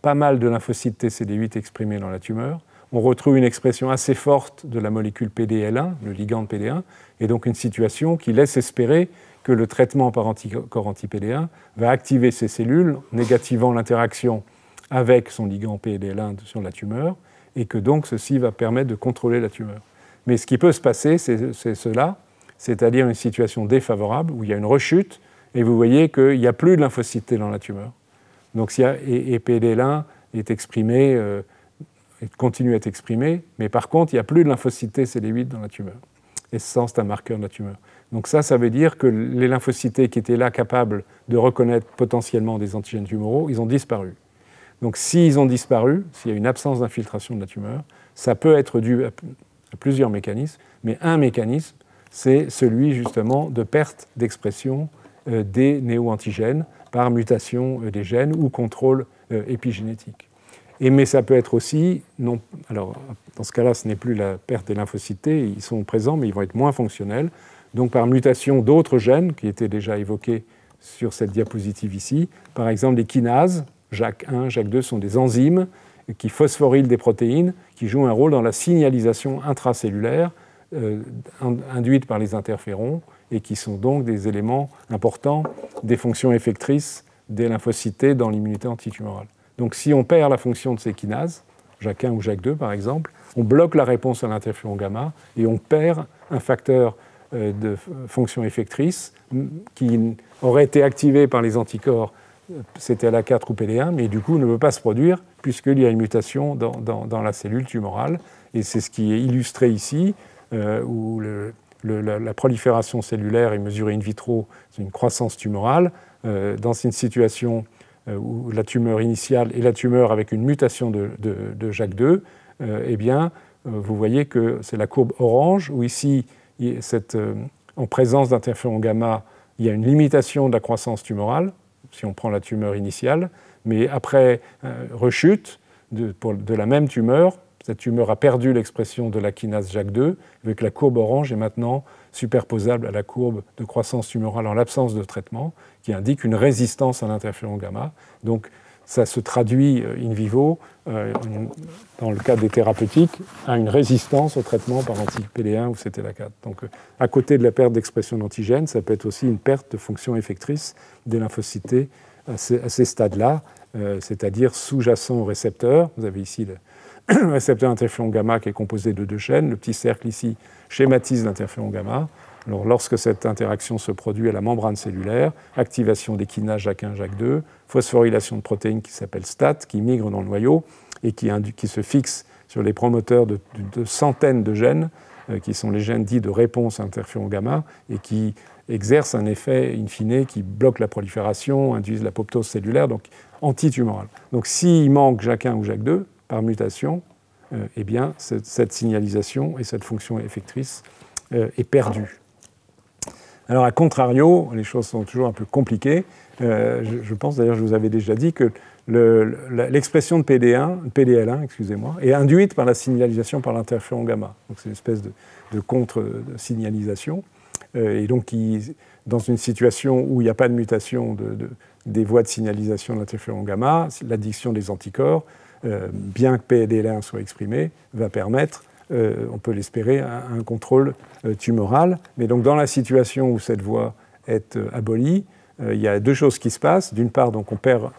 pas mal de lymphocytes TCD8 exprimés dans la tumeur. On retrouve une expression assez forte de la molécule PDL1, le ligand PD1, et donc une situation qui laisse espérer que le traitement par anticorps anti-PD1 va activer ces cellules, négativant l'interaction avec son ligand PDL1 sur la tumeur, et que donc ceci va permettre de contrôler la tumeur. Mais ce qui peut se passer, c'est cela, c'est-à-dire une situation défavorable où il y a une rechute, et vous voyez qu'il n'y a plus de lymphocytes T dans la tumeur. Donc si PDL1 est exprimé, euh, continue à être exprimé, mais par contre, il n'y a plus de lymphocytes CD8 dans la tumeur. Et ça, c'est un marqueur de la tumeur. Donc ça, ça veut dire que les lymphocytes qui étaient là capables de reconnaître potentiellement des antigènes tumoraux, ils ont disparu. Donc s'ils ont disparu, s'il y a une absence d'infiltration de la tumeur, ça peut être dû à, plusieurs mécanismes, mais un mécanisme, c'est celui justement de perte d'expression des néo-antigènes par mutation euh, des gènes ou contrôle euh, épigénétique. Et, mais ça peut être aussi, non, alors dans ce cas-là, ce n'est plus la perte des lymphocytes, ils sont présents, mais ils vont être moins fonctionnels, donc par mutation d'autres gènes qui étaient déjà évoqués sur cette diapositive ici. Par exemple, les kinases, JAK1, JAK2 sont des enzymes qui phosphorylent des protéines qui jouent un rôle dans la signalisation intracellulaire euh, induite par les interférons et qui sont donc des éléments importants des fonctions effectrices des lymphocytes dans l'immunité antitumorale. Donc si on perd la fonction de ces kinases, JAK1 ou JAK2 par exemple, on bloque la réponse à l'interféron gamma et on perd un facteur euh, de fonction effectrice qui aurait été activé par les anticorps euh, CTLA4 ou PD1, mais du coup ne peut pas se produire puisqu'il y a une mutation dans, la cellule tumorale. Et c'est ce qui est illustré ici, euh, où le, la, prolifération cellulaire est mesurée in vitro, c'est une croissance tumorale. Euh, dans une situation euh, où la tumeur initiale est la tumeur avec une mutation de, de, JAK2, euh, eh bien, vous voyez que c'est la courbe orange, où ici, en présence d'interféron gamma, il y a une limitation de la croissance tumorale, si on prend la tumeur initiale, mais après rechute de, de la même tumeur, cette tumeur a perdu l'expression de la kinase JAK2, avec la courbe orange est maintenant superposable à la courbe de croissance tumorale en l'absence de traitement, qui indique une résistance à l'interféron gamma. Donc ça se traduit euh, in vivo, euh, dans le cas des thérapeutiques, à une résistance au traitement par anti-PD1 ou CTLA4. Donc euh, à côté de la perte d'expression d'antigènes, ça peut être aussi une perte de fonction effectrice des lymphocytes à ces, stades-là, c'est-à-dire sous-jacents au récepteur. Vous avez ici récepteur interféron gamma qui est composé de deux chaînes. Le petit cercle ici schématise l'interféron gamma. Alors, lorsque cette interaction se produit à la membrane cellulaire, activation des kinases JAK1, JAK2, phosphorylation de protéines qui s'appelle STAT, qui migrent dans le noyau et qui, se fixent sur les promoteurs de, centaines de gènes, euh, qui sont les gènes dits de réponse à interféron gamma, et qui exercent un effet in fine qui bloque la prolifération, induisent l'apoptose cellulaire, donc antitumorale. Donc s'il manque JAK1 ou JAK2 par mutation, euh, eh bien cette, signalisation et cette fonction effectrice euh, est perdue. Alors, à contrario, les choses sont toujours un peu compliquées. je, je, pense d'ailleurs, je vous avais déjà dit que l'expression de PD1, PDL1 excusez-moi, est induite par la signalisation par l'interféron gamma. Donc c'est une espèce de, contre-signalisation. Euh, et donc, dans une situation où il n'y a pas de mutation des voies de signalisation de l'interféron gamma, l'addiction des anticorps, euh, bien que PDL1 soit exprimé, va permettre, euh, on peut l'espérer, un, contrôle tumoral. Mais donc, dans la situation où cette voie est abolie, il y a deux choses qui se passent. D'une part, donc, on perd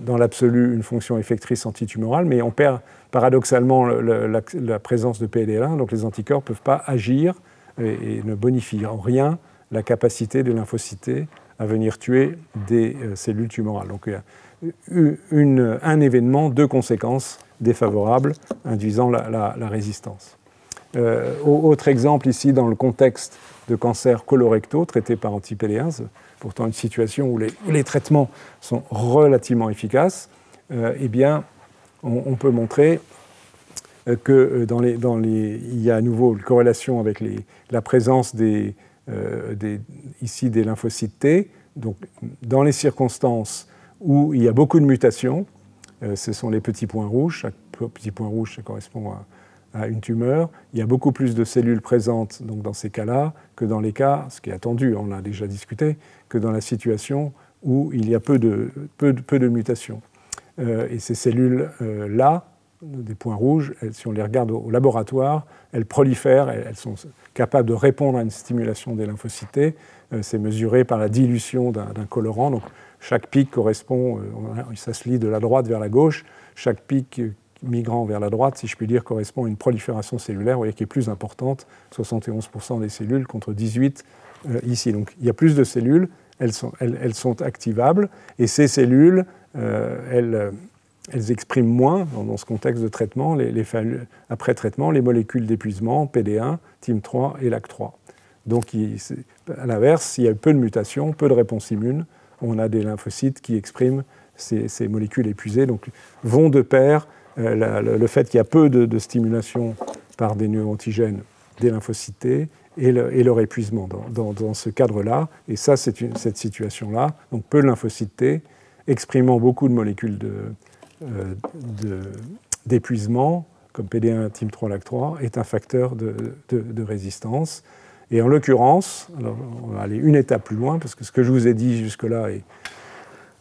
dans l'absolu une fonction effectrice antitumorale, mais on perd paradoxalement la, présence de PLL1, donc les anticorps ne peuvent pas agir et, ne bonifient en rien la capacité des lymphocytes à venir tuer des euh, cellules tumorales. Un événement, deux conséquences défavorables induisant la, résistance. Euh, autre exemple ici dans le contexte de cancer colorectaux traité par anti 1 pourtant une situation où les, traitements sont relativement efficaces, euh, eh bien, on, peut montrer euh, que euh, dans les, dans les, il y a à nouveau une corrélation avec la présence des, ici des lymphocytes T. Donc, dans les circonstances où il y a beaucoup de mutations, ce sont les petits points rouges. Chaque petit point rouge, ça correspond à, une tumeur, il y a beaucoup plus de cellules présentes donc, dans ces cas-là que dans les cas, ce qui est attendu, on l'a déjà discuté, que dans la situation où il y a peu de, mutations. Euh, et ces cellules-là, des points rouges, si on les regarde au, laboratoire, elles prolifèrent, elles, sont capables de répondre à une stimulation des lymphocytes. Euh, c'est mesuré par la dilution d'un colorant. Chaque pic correspond, euh, ça se lit de la droite vers la gauche, chaque pic migrant vers la droite, si je puis dire, correspond à une prolifération cellulaire voyez, qui est plus importante, 71% des cellules contre 18 euh, ici. Donc il y a plus de cellules, elles sont, activables, et ces cellules, euh, elles, euh, expriment moins, dans, ce contexte de traitement, après traitement, les molécules d'épuisement, PD1, TIM3 et LAC3. Donc à l'inverse, s'il y a peu de mutations, peu de réponse immune, on a des lymphocytes qui expriment ces, molécules épuisées, donc vont de pair euh, le fait qu'il y a peu de, stimulation par des neuroantigènes des lymphocytes et, leur épuisement dans, ce cadre-là. Et ça, c'est cette situation-là. Donc peu de lymphocytes exprimant beaucoup de molécules euh, d'épuisement, comme PD1, TIM3, LAC3, est un facteur de, résistance. Et en l'occurrence, on va aller une étape plus loin, parce que ce que je vous ai dit jusque-là est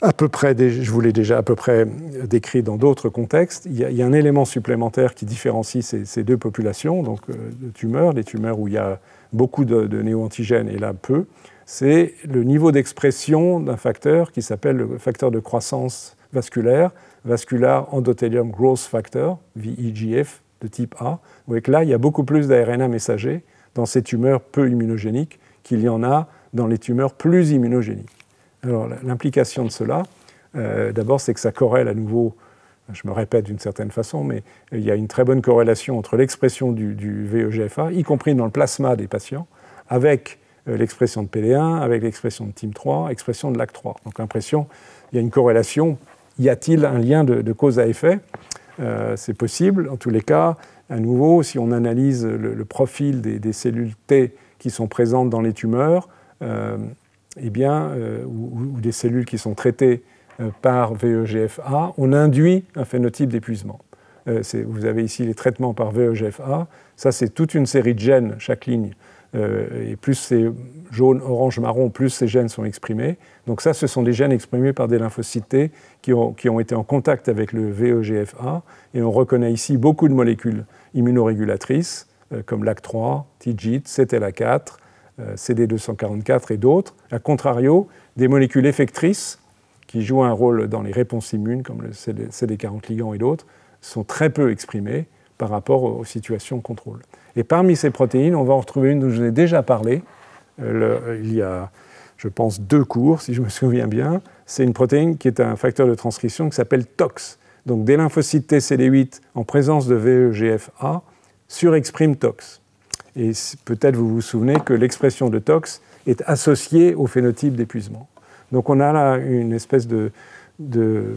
à peu près, je vous l'ai déjà à peu près décrit dans d'autres contextes, il y, a, un élément supplémentaire qui différencie ces, deux populations, donc euh, de tumeurs, les tumeurs où il y a beaucoup de, de néo-antigènes et là peu, c'est le niveau d'expression d'un facteur qui s'appelle le facteur de croissance vasculaire, Vascular Endothelium Growth Factor, VEGF, de type A. Vous voyez que là, il y a beaucoup plus d'ARNA messager dans ces tumeurs peu immunogéniques qu'il y en a dans les tumeurs plus immunogéniques. Alors l'implication de cela, euh, d'abord, c'est que ça corrèle à nouveau, je me répète d'une certaine façon, mais il y a une très bonne corrélation entre l'expression du, VEGFA, y compris dans le plasma des patients, avec euh, l'expression de PD1, avec l'expression de TIM3, expression de LAC3. Donc l'impression, il y a une corrélation. Y a-t-il un lien de, cause à effet? Euh, C'est possible. En tous les cas, à nouveau, si on analyse le, profil des, cellules T qui sont présentes dans les tumeurs, eh bien, euh, ou, des cellules qui sont traitées euh, par VEGFA, on induit un phénotype d'épuisement. Euh, vous avez ici les traitements par VEGFA. Ça, c'est toute une série de gènes, chaque ligne. Et plus c'est jaune, orange, marron, plus ces gènes sont exprimés. Donc ça, ce sont des gènes exprimés par des lymphocytes qui ont, qui ont été en contact avec le VEGFA. Et on reconnaît ici beaucoup de molécules immunorégulatrices, comme LAC3, TIGIT, CTLA4, euh, CD244 et d'autres. A contrario, des molécules effectrices qui jouent un rôle dans les réponses immunes, comme le CD40 ligand et d'autres, sont très peu exprimées par rapport aux situations contrôle. Et parmi ces protéines, on va en retrouver une dont je vous ai déjà parlé, il y a, je pense, deux cours, si je me souviens bien. C'est une protéine qui est un facteur de transcription qui s'appelle TOX. Donc des lymphocytes TCD8 en présence de VEGF-A surexpriment TOX. Et peut-être vous vous souvenez que l'expression de TOX est associée au phénotype d'épuisement. Donc on a là une espèce de, euh,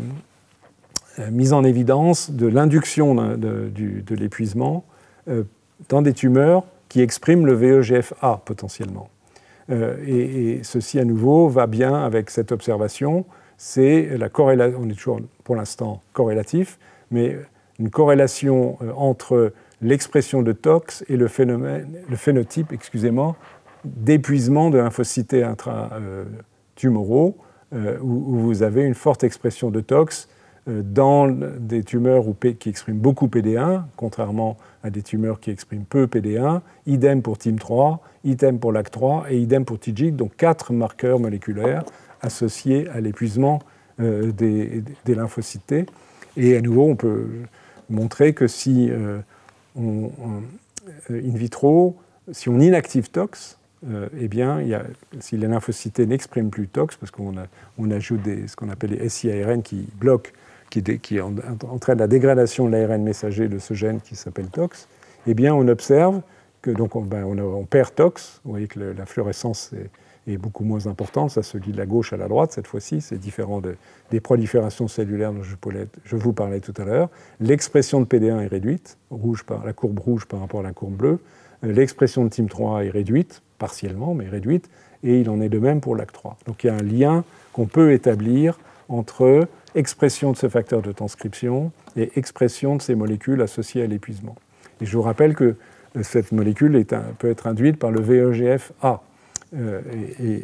mise en évidence de l'induction de, l'épuisement euh, dans des tumeurs qui expriment le VEGF-A potentiellement. Euh, et, ceci à nouveau va bien avec cette observation. C'est la corrélation, on est toujours pour l'instant corrélatif, mais une corrélation entre l'expression de tox et le, phénotype excusez-moi, d'épuisement de lymphocytes intra-tumoraux, euh, où, vous avez une forte expression de tox euh, dans des tumeurs qui expriment beaucoup PD1, contrairement à des tumeurs qui expriment peu PD1, idem pour TIM3, idem pour LAC3 et idem pour TIGIT, donc quatre marqueurs moléculaires associés à l'épuisement euh, des, des, lymphocytes. Et à nouveau, on peut montrer que si on, in vitro, si on inactive TOX, euh, eh bien, si les lymphocytes n'expriment plus TOX, parce qu'on on ajoute ce qu'on appelle les SIARN qui bloquent, qui, entraînent la dégradation de l'ARN messager de ce gène qui s'appelle TOX, eh bien, on observe que donc on, ben, perd TOX. Vous voyez que la fluorescence est, beaucoup moins importante. Ça se lit de la gauche à la droite cette fois-ci. C'est différent de, des proliférations cellulaires dont je, vous parlais tout à l'heure. L'expression de PD1 est réduite, rouge la courbe rouge par rapport à la courbe bleue. Euh, l'expression de TIM3 est réduite, partiellement, mais réduite, et il en est de même pour LAC3. Donc il y a un lien qu'on peut établir entre expression de ce facteur de transcription et expression de ces molécules associées à l'épuisement. Et je vous rappelle que euh, cette molécule peut être induite par le VEGF-A. Euh,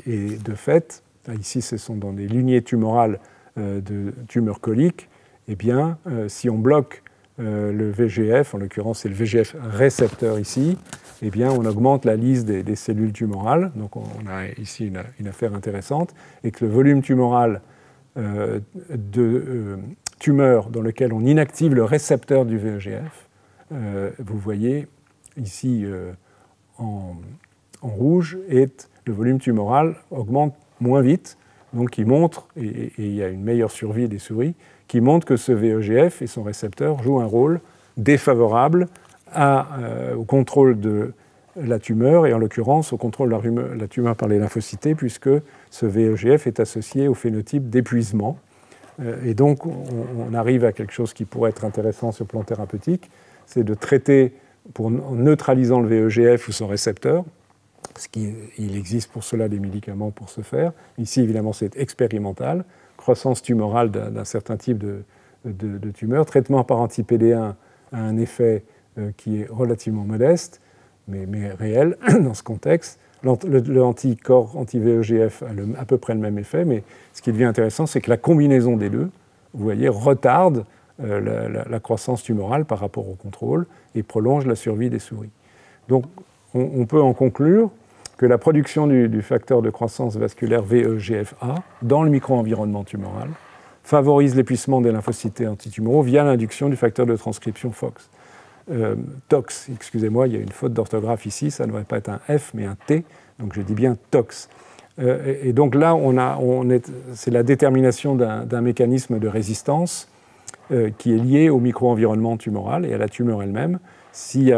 et, de fait, ici ce sont dans des lignées tumorales de tumeurs coliques, eh bien, si on bloque le VGF, en l'occurrence c'est le VGF récepteur ici, eh bien, on augmente la liste des, cellules tumorales. Donc, on a ici une, affaire intéressante. Et que le volume tumoral euh, de euh, tumeurs dans lequel on inactive le récepteur du VEGF, euh, vous voyez ici en, rouge, est, le volume tumoral augmente moins vite. Donc, il montre, et, il y a une meilleure survie des souris, qui montre que ce VEGF et son récepteur jouent un rôle défavorable euh, au contrôle de la tumeur et en l'occurrence au contrôle de la, tumeur par les lymphocytes puisque ce VEGF est associé au phénotype d'épuisement. Euh, et donc on, arrive à quelque chose qui pourrait être intéressant sur le plan thérapeutique, c'est de traiter en neutralisant le VEGF ou son récepteur, ce qui, il existe pour cela des médicaments pour ce faire. Ici évidemment c'est expérimental, croissance tumorale d'un certain type de, de, tumeur, traitement par anti-PD1 a un effet euh, qui est relativement modeste, mais, réel dans ce contexte. L'anticorps anti-VEGF a à peu près le même effet, mais ce qui devient intéressant, c'est que la combinaison des deux, vous voyez, retarde euh, la, croissance tumorale par rapport au contrôle et prolonge la survie des souris. Donc on, peut en conclure que la production du, du, facteur de croissance vasculaire VEGFA dans le micro-environnement tumoral favorise l'épuisement des lymphocytes antitumoraux via l'induction du facteur de transcription FOX. Euh, tox, excusez-moi, il y a une faute d'orthographe ici, ça ne devrait pas être un F mais un T, donc je dis bien tox. Euh, et, donc là, on a, c'est la détermination d'un, mécanisme de résistance euh, qui est lié au micro-environnement tumoral et à la tumeur elle-même. Si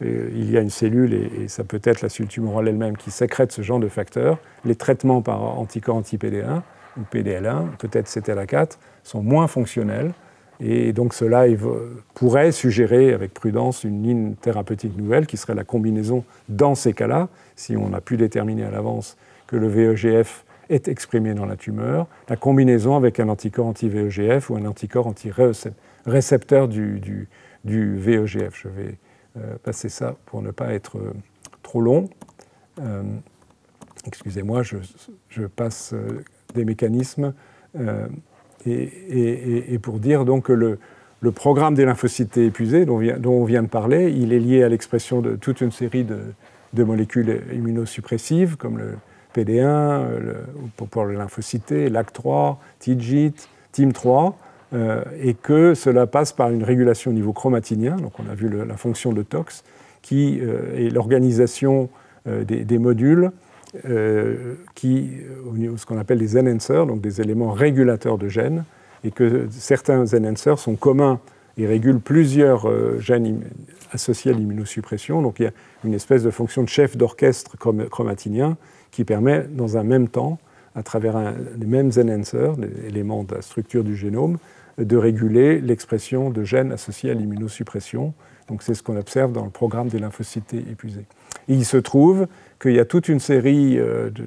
il y a une cellule, et, ça peut être la cellule tumorale elle-même, qui sécrète ce genre de facteurs, les traitements par anticorps anti-PD1 ou PDL1, peut-être CTLA4, sont moins fonctionnels et donc cela pourrait suggérer avec prudence une ligne thérapeutique nouvelle qui serait la combinaison dans ces cas-là, si on a pu déterminer à l'avance que le VEGF est exprimé dans la tumeur, la combinaison avec un anticorps anti-VEGF ou un anticorps anti-récepteur du, VEGF. Je vais euh, passer ça pour ne pas être euh, trop long. Euh, excusez-moi, je, passe des mécanismes et, pour dire donc que le, programme des lymphocytes épuisés dont, on vient de parler, il est lié à l'expression de toute une série de, molécules immunosuppressives comme le PD1, pour, le lymphocyte, LAC3, TIGIT, TIM3, euh, et que cela passe par une régulation au niveau chromatinien, donc on a vu la fonction de TOX, qui euh, est l'organisation des, modules qui, ce qu'on appelle des enhancers, donc des éléments régulateurs de gènes, et que certains enhancers sont communs et régulent plusieurs gènes associés à l'immunosuppression. Donc il y a une espèce de fonction de chef d'orchestre chromatinien qui permet, dans un même temps, à travers les mêmes enhancers, les éléments de la structure du génome, de réguler l'expression de gènes associés à l'immunosuppression. Donc c'est ce qu'on observe dans le programme des lymphocytes épuisés. Et il se trouve qu'il y a toute une série, euh, de,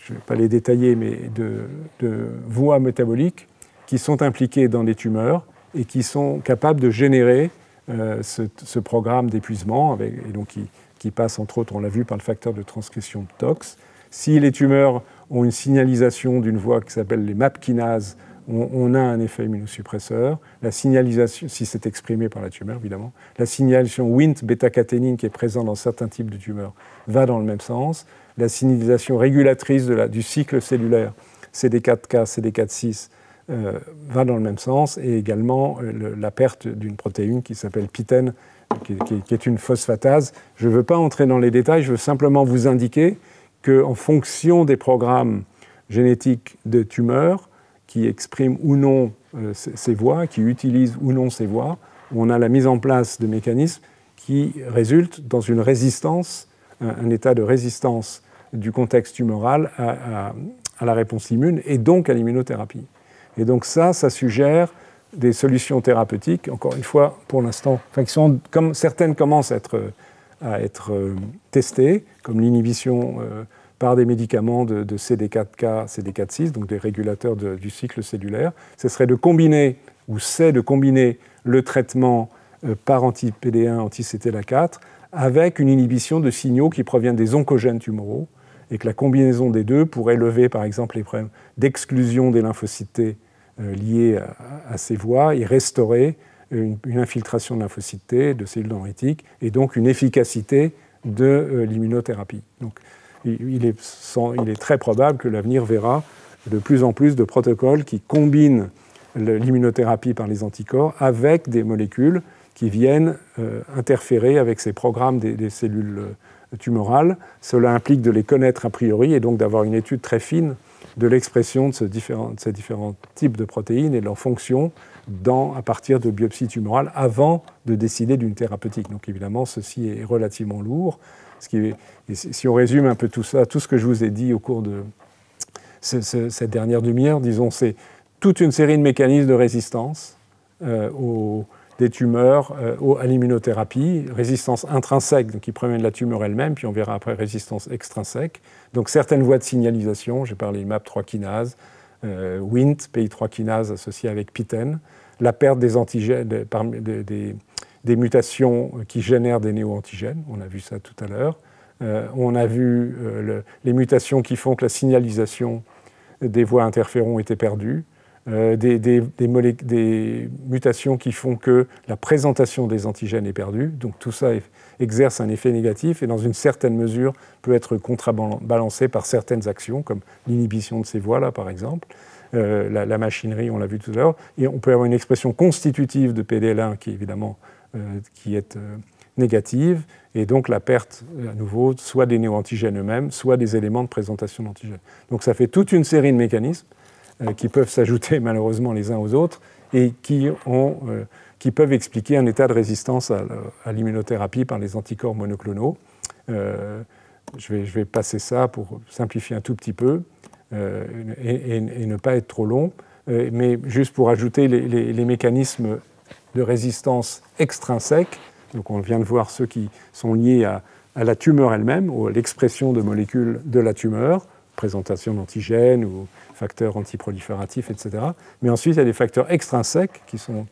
je ne vais pas les détailler, mais de, voies métaboliques qui sont impliquées dans les tumeurs et qui sont capables de générer euh, ce, programme d'épuisement, et donc qui, passe entre autres, on l'a vu, par le facteur de transcription TOX. Si les tumeurs ont une signalisation d'une voie qui s'appelle les MAP kinases, on, a un effet immunosuppresseur. La signalisation, si c'est exprimé par la tumeur évidemment, la signalisation Wnt bêta-caténine qui est présente dans certains types de tumeurs va dans le même sens. La signalisation régulatrice du cycle cellulaire CD4K, CD4-6 euh, va dans le même sens et également euh, la perte d'une protéine qui s'appelle PITEN, qui, qui, est une phosphatase. Je ne veux pas entrer dans les détails, je veux simplement vous indiquer qu'en fonction des programmes génétiques de tumeurs, qui expriment ou non euh, ces voies, qui utilisent ou non ces voies, on a la mise en place de mécanismes qui résultent dans une résistance, un, état de résistance du contexte tumoral à, la réponse immune et donc à l'immunothérapie. Et donc ça, ça suggère des solutions thérapeutiques, encore une fois, pour l'instant, enfin, comme certaines commencent à être, être euh, testées, comme l'inhibition euh, par des médicaments de, CD4K, CD4-6, donc des régulateurs du cycle cellulaire. Ce serait de combiner, ou c'est de combiner le traitement euh, par anti-PD1, anti-CTLA4, avec une inhibition de signaux qui proviennent des oncogènes tumoraux, et que la combinaison des deux pourrait lever, par exemple, les problèmes d'exclusion des lymphocytes euh, liés à, ces voies et restaurer une, infiltration de lymphocytes de cellules dendritiques, et donc une efficacité de euh, l'immunothérapie. Il est, très probable que l'avenir verra de plus en plus de protocoles qui combinent l'immunothérapie par les anticorps avec des molécules qui viennent euh, interférer avec ces programmes des, cellules euh, tumorales. Cela implique de les connaître a priori et donc d'avoir une étude très fine de l'expression de, ces différents types de protéines et de leur fonction à partir de biopsies tumorales avant de décider d'une thérapeutique. Donc évidemment, ceci est relativement lourd si on résume un peu tout ça, tout ce que je vous ai dit au cours de cette dernière demi-heure, disons, c'est toute une série de mécanismes de résistance euh, aux, des tumeurs euh, à l'immunothérapie, résistance intrinsèque, donc qui provient de la tumeur elle-même, puis on verra après résistance extrinsèque. Donc certaines voies de signalisation, j'ai parlé MAP3 kinase, euh, WNT, PI3 kinase associé avec PITEN, la perte des antigènes, des mutations qui génèrent des néo-antigènes, on a vu ça tout à l'heure. Euh, on a vu euh, les mutations qui font que la signalisation des voies interférons était perdue, euh, des, mutations qui font que la présentation des antigènes est perdue. Donc tout ça exerce un effet négatif et dans une certaine mesure peut être contrebalancé par certaines actions, comme l'inhibition de ces voies-là par exemple. la, la, machinerie, on l'a vu tout à l'heure, et on peut avoir une expression constitutive de PDL1 qui évidemment euh, qui est euh, négative, et donc la perte, à nouveau, soit des néoantigènes eux-mêmes, soit des éléments de présentation d'antigènes. Donc ça fait toute une série de mécanismes euh, qui peuvent s'ajouter malheureusement les uns aux autres et qui, ont, qui peuvent expliquer un état de résistance à, l'immunothérapie par les anticorps monoclonaux. je, vais, passer ça pour simplifier un tout petit peu et, ne pas être trop long, mais juste pour ajouter les mécanismes de résistance extrinsèque. Donc on vient de voir ceux qui sont liés à, la tumeur elle-même, ou à l'expression de molécules de la tumeur, présentation d'antigènes ou facteurs antiprolifératifs, etc. Mais ensuite, il y a des facteurs extrinsèques qui sont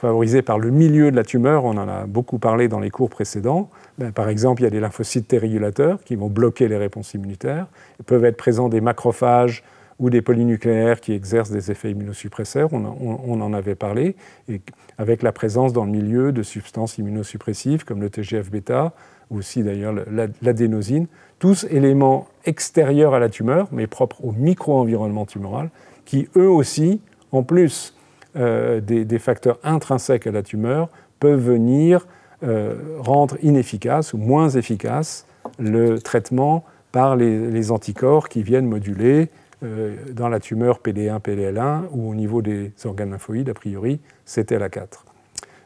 favorisés par le milieu de la tumeur. On en a beaucoup parlé dans les cours précédents. Ben, par exemple, il y a des lymphocytes T-régulateurs qui vont bloquer les réponses immunitaires. Ils peuvent être présents des macrophages ou des polynucléaires qui exercent des effets immunosuppresseurs, on, en avait parlé, et avec la présence dans le milieu de substances immunosuppressives comme le TGF-bêta, ou aussi d'ailleurs l'adénosine, tous éléments extérieurs à la tumeur, mais propres au micro-environnement tumoral, qui eux aussi, en plus euh, des, facteurs intrinsèques à la tumeur, peuvent venir euh, rendre inefficace ou moins efficace le traitement par les, anticorps qui viennent moduler dans la tumeur PD1, PDL1 ou au niveau des organes lymphoïdes, a priori, c'était la 4.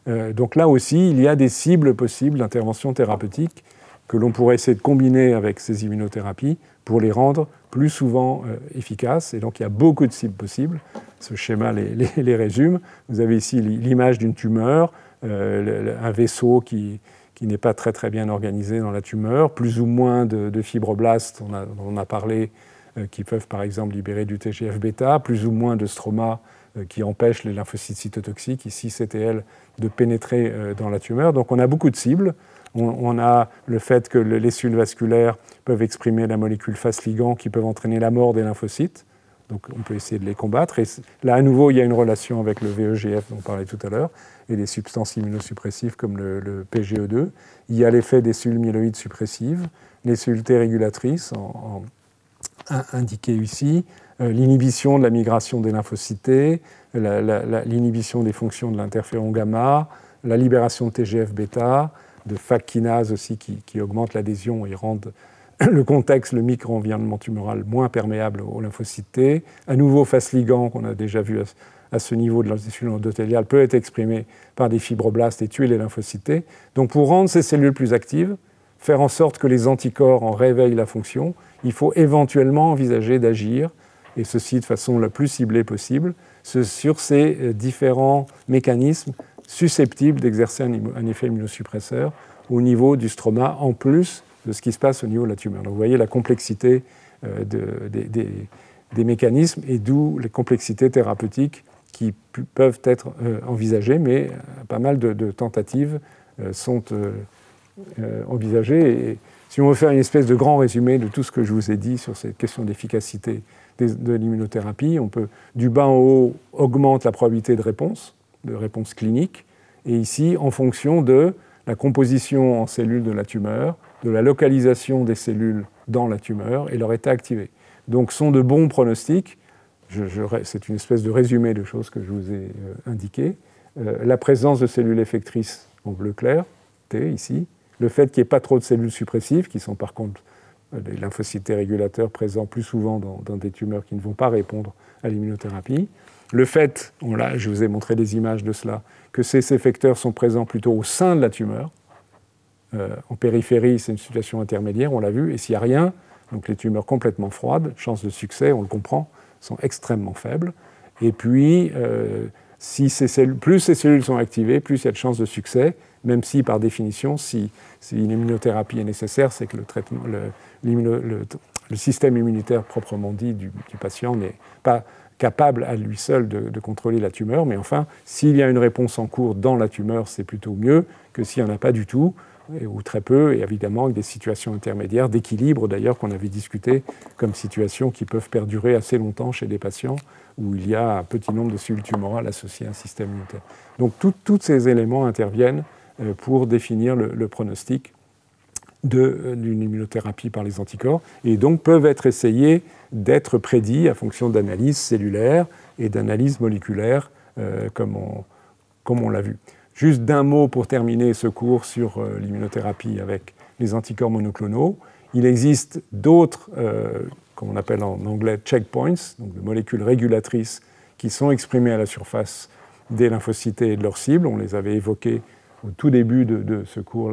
Euh, donc là aussi, il y a des cibles possibles d'intervention thérapeutique que l'on pourrait essayer de combiner avec ces immunothérapies pour les rendre plus souvent euh, efficaces. Et donc il y a beaucoup de cibles possibles. Ce schéma les, résume. Vous avez ici l'image d'une tumeur, un vaisseau qui, qui n'est pas très très bien organisé dans la tumeur, plus ou moins de, fibroblastes, on, a, on a parlé, euh, qui peuvent par exemple libérer du TGF-bêta, plus ou moins de stroma euh, qui empêchent les lymphocytes cytotoxiques, ici CTL, de pénétrer euh, dans la tumeur. Donc on a beaucoup de cibles. On, a le fait que les cellules vasculaires peuvent exprimer la molécule FAS-ligand qui peuvent entraîner la mort des lymphocytes. Donc on peut essayer de les combattre. Et là, à nouveau, il y a une relation avec le VEGF dont on parlait tout à l'heure et des substances immunosuppressives comme le, PGE2. Il y a l'effet des cellules myéloïdes suppressives, les cellules T régulatrices, en, indiquées ici, euh, l'inhibition de la migration des lymphocytes, l'inhibition des fonctions de l'interféron gamma, la libération de TGF-bêta, de FAC kinase aussi qui, qui augmente l'adhésion et rendent le contexte, le micro-environnement tumoral moins perméable aux lymphocytes. À nouveau, face ligand qu'on a déjà vu à ce niveau de cellule endothéliale peut être exprimé par des fibroblastes et tuer les lymphocytes. Donc pour rendre ces cellules plus actives, faire en sorte que les anticorps en réveillent la fonction, il faut éventuellement envisager d'agir, et ceci de façon la plus ciblée possible, sur ces euh, différents mécanismes susceptibles d'exercer un effet immunosuppresseur au niveau du stroma, en plus de ce qui se passe au niveau de la tumeur. Donc vous voyez la complexité euh, des, mécanismes et d'où les complexités thérapeutiques qui peuvent être euh, envisagées, mais pas mal de, tentatives sont envisagées. Et si on veut faire une espèce de grand résumé de tout ce que je vous ai dit sur cette question d'efficacité de l'immunothérapie, on peut, du bas en haut, augmente la probabilité de réponse, de réponse clinique, et ici, en fonction de la composition en cellules de la tumeur, de la localisation des cellules dans la tumeur et leur état activé. Donc, sont de bons pronostics c'est une espèce de résumé de choses que je vous ai euh, indiquées. Euh, la présence de cellules effectrices en bleu clair, T ici, le fait qu'il n'y ait pas trop de cellules suppressives, qui sont par contre euh, des lymphocytes régulateurs présents plus souvent dans, des tumeurs qui ne vont pas répondre à l'immunothérapie. Le fait, là, je vous ai montré des images de cela, que ces effecteurs sont présents plutôt au sein de la tumeur. en périphérie, c'est une situation intermédiaire, on l'a vu, et s'il n'y a rien, donc les tumeurs complètement froides, chance de succès, on le comprend, sont extrêmement faibles. Et puis, euh, plus ces cellules sont activées, plus il y a de chances de succès, même si, par définition, si, une immunothérapie est nécessaire, c'est que le, système immunitaire proprement dit du, patient n'est pas capable à lui seul de, contrôler la tumeur. Mais enfin, s'il y a une réponse en cours dans la tumeur, c'est plutôt mieux que s'il n'y en a pas du tout ou très peu, et évidemment avec des situations intermédiaires, d'équilibre d'ailleurs qu'on avait discuté comme situations qui peuvent perdurer assez longtemps chez des patients où il y a un petit nombre de cellules tumorales associées à un système immunitaire. Donc tous ces éléments interviennent pour définir le, pronostic euh, d'une immunothérapie par les anticorps et donc peuvent être essayés d'être prédits à fonction d'analyses cellulaires et d'analyses moléculaires euh, comme on l'a vu. Juste d'un mot pour terminer ce cours sur euh, l'immunothérapie avec les anticorps monoclonaux. Il existe d'autres, euh, comme on appelle en anglais checkpoints, donc des molécules régulatrices qui sont exprimées à la surface des lymphocytes et de leurs cibles. On les avait évoquées au tout début de, ce cours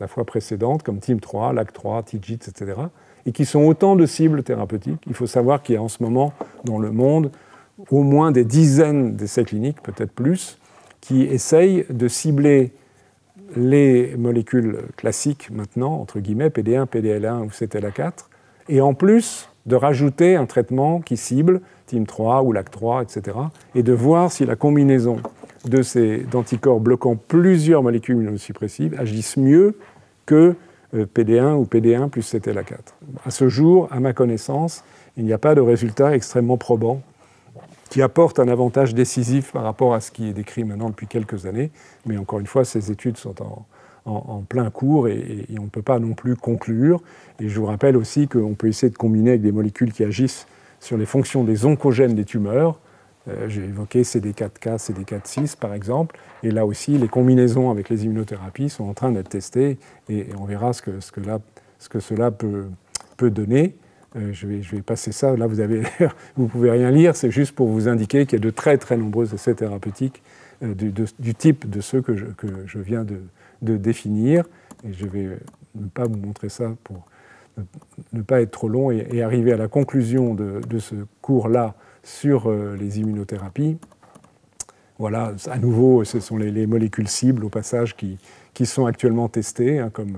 la, fois précédente, comme TIM3, LAC3, TIGIT, etc., et qui sont autant de cibles thérapeutiques. Il faut savoir qu'il y a en ce moment dans le monde au moins des dizaines d'essais cliniques, peut-être plus, qui essaye de cibler les molécules classiques maintenant, entre guillemets, PD1, PDL1 ou CTLA4, et en plus de rajouter un traitement qui cible TIM3 ou LAC3, etc., et de voir si la combinaison de ces anticorps bloquant plusieurs molécules immunosuppressives agissent mieux que euh, PD1 ou PD1 plus CTLA4. À ce jour, à ma connaissance, il n'y a pas de résultat extrêmement probant qui apporte un avantage décisif par rapport à ce qui est décrit maintenant depuis quelques années. Mais encore une fois, ces études sont en, plein cours et, on ne peut pas non plus conclure. Et je vous rappelle aussi qu'on peut essayer de combiner avec des molécules qui agissent sur les fonctions des oncogènes des tumeurs. Euh, j'ai évoqué CD4K, CD4-6 par exemple. Et là aussi, les combinaisons avec les immunothérapies sont en train d'être testées et, on verra ce que, cela peut, donner. je, vais, je, vais, passer ça. Là, vous avez, pouvez rien lire. C'est juste pour vous indiquer qu'il y a de très très nombreux essais thérapeutiques du, du, type de ceux que je, viens de, définir. Et je vais ne pas vous montrer ça pour ne pas être trop long et, arriver à la conclusion de ce cours-là sur les immunothérapies. Voilà, à nouveau, ce sont les, molécules cibles au passage qui, qui sont actuellement testées, hein, comme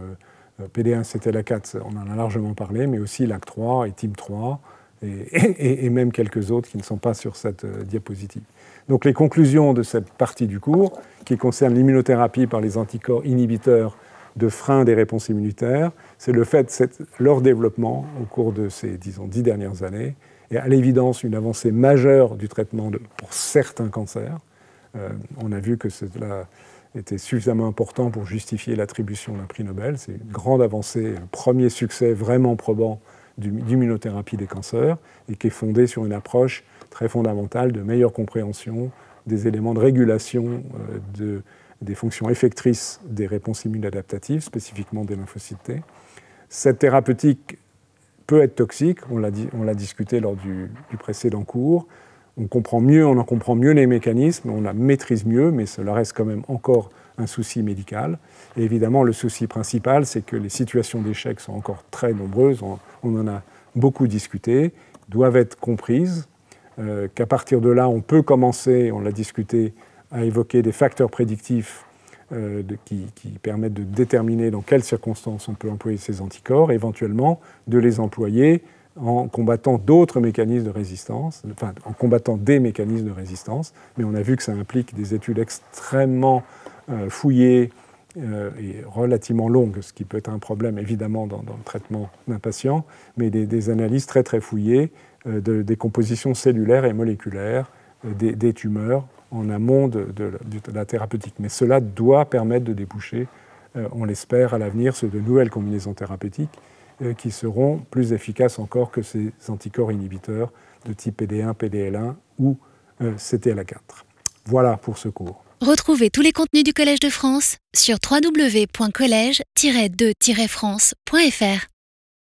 euh, PD1, CTLA4, on en a largement parlé, mais aussi LAC3 et TIM3, et, et, même quelques autres qui ne sont pas sur cette euh, diapositive. Donc les conclusions de cette partie du cours, qui concerne l'immunothérapie par les anticorps inhibiteurs de frein des réponses immunitaires, c'est le fait de leur développement au cours de ces, disons, dix dernières années, et à l'évidence une avancée majeure du traitement pour certains cancers, euh, on a vu que cela était suffisamment important pour justifier l'attribution d'un prix Nobel. C'est une grande avancée, un premier succès vraiment probant d'immunothérapie des cancers et qui est fondé sur une approche très fondamentale de meilleure compréhension des éléments de régulation euh, des fonctions effectrices des réponses immunodaptatives, spécifiquement des lymphocytes T. Cette thérapeutique être toxique, on l'a discuté lors du précédent cours. On comprend mieux, on en comprend mieux les mécanismes, on la maîtrise mieux, mais cela reste quand même encore un souci médical. Et évidemment, le souci principal, c'est que les situations d'échec sont encore très nombreuses, on, en a beaucoup discuté, doivent être comprises, euh, qu'à partir de là, on peut commencer, on l'a discuté, à évoquer des facteurs prédictifs euh, qui, permettent de déterminer dans quelles circonstances on peut employer ces anticorps, éventuellement de les employer en combattant d'autres mécanismes de résistance, enfin en combattant des mécanismes de résistance, mais on a vu que ça implique des études extrêmement euh, fouillées euh, et relativement longues, ce qui peut être un problème évidemment dans, le traitement d'un patient, mais des, analyses très très fouillées de, des compositions cellulaires et moléculaires des, tumeurs en amont de, la thérapeutique. Mais cela doit permettre de déboucher, on l'espère à l'avenir, sur de nouvelles combinaisons thérapeutiques euh, qui seront plus efficaces encore que ces anticorps inhibiteurs de type PD1, PDL1 ou euh, CTLA4. Voilà pour ce cours.
Retrouvez tous les contenus du Collège de France sur www.colège-2-france.fr.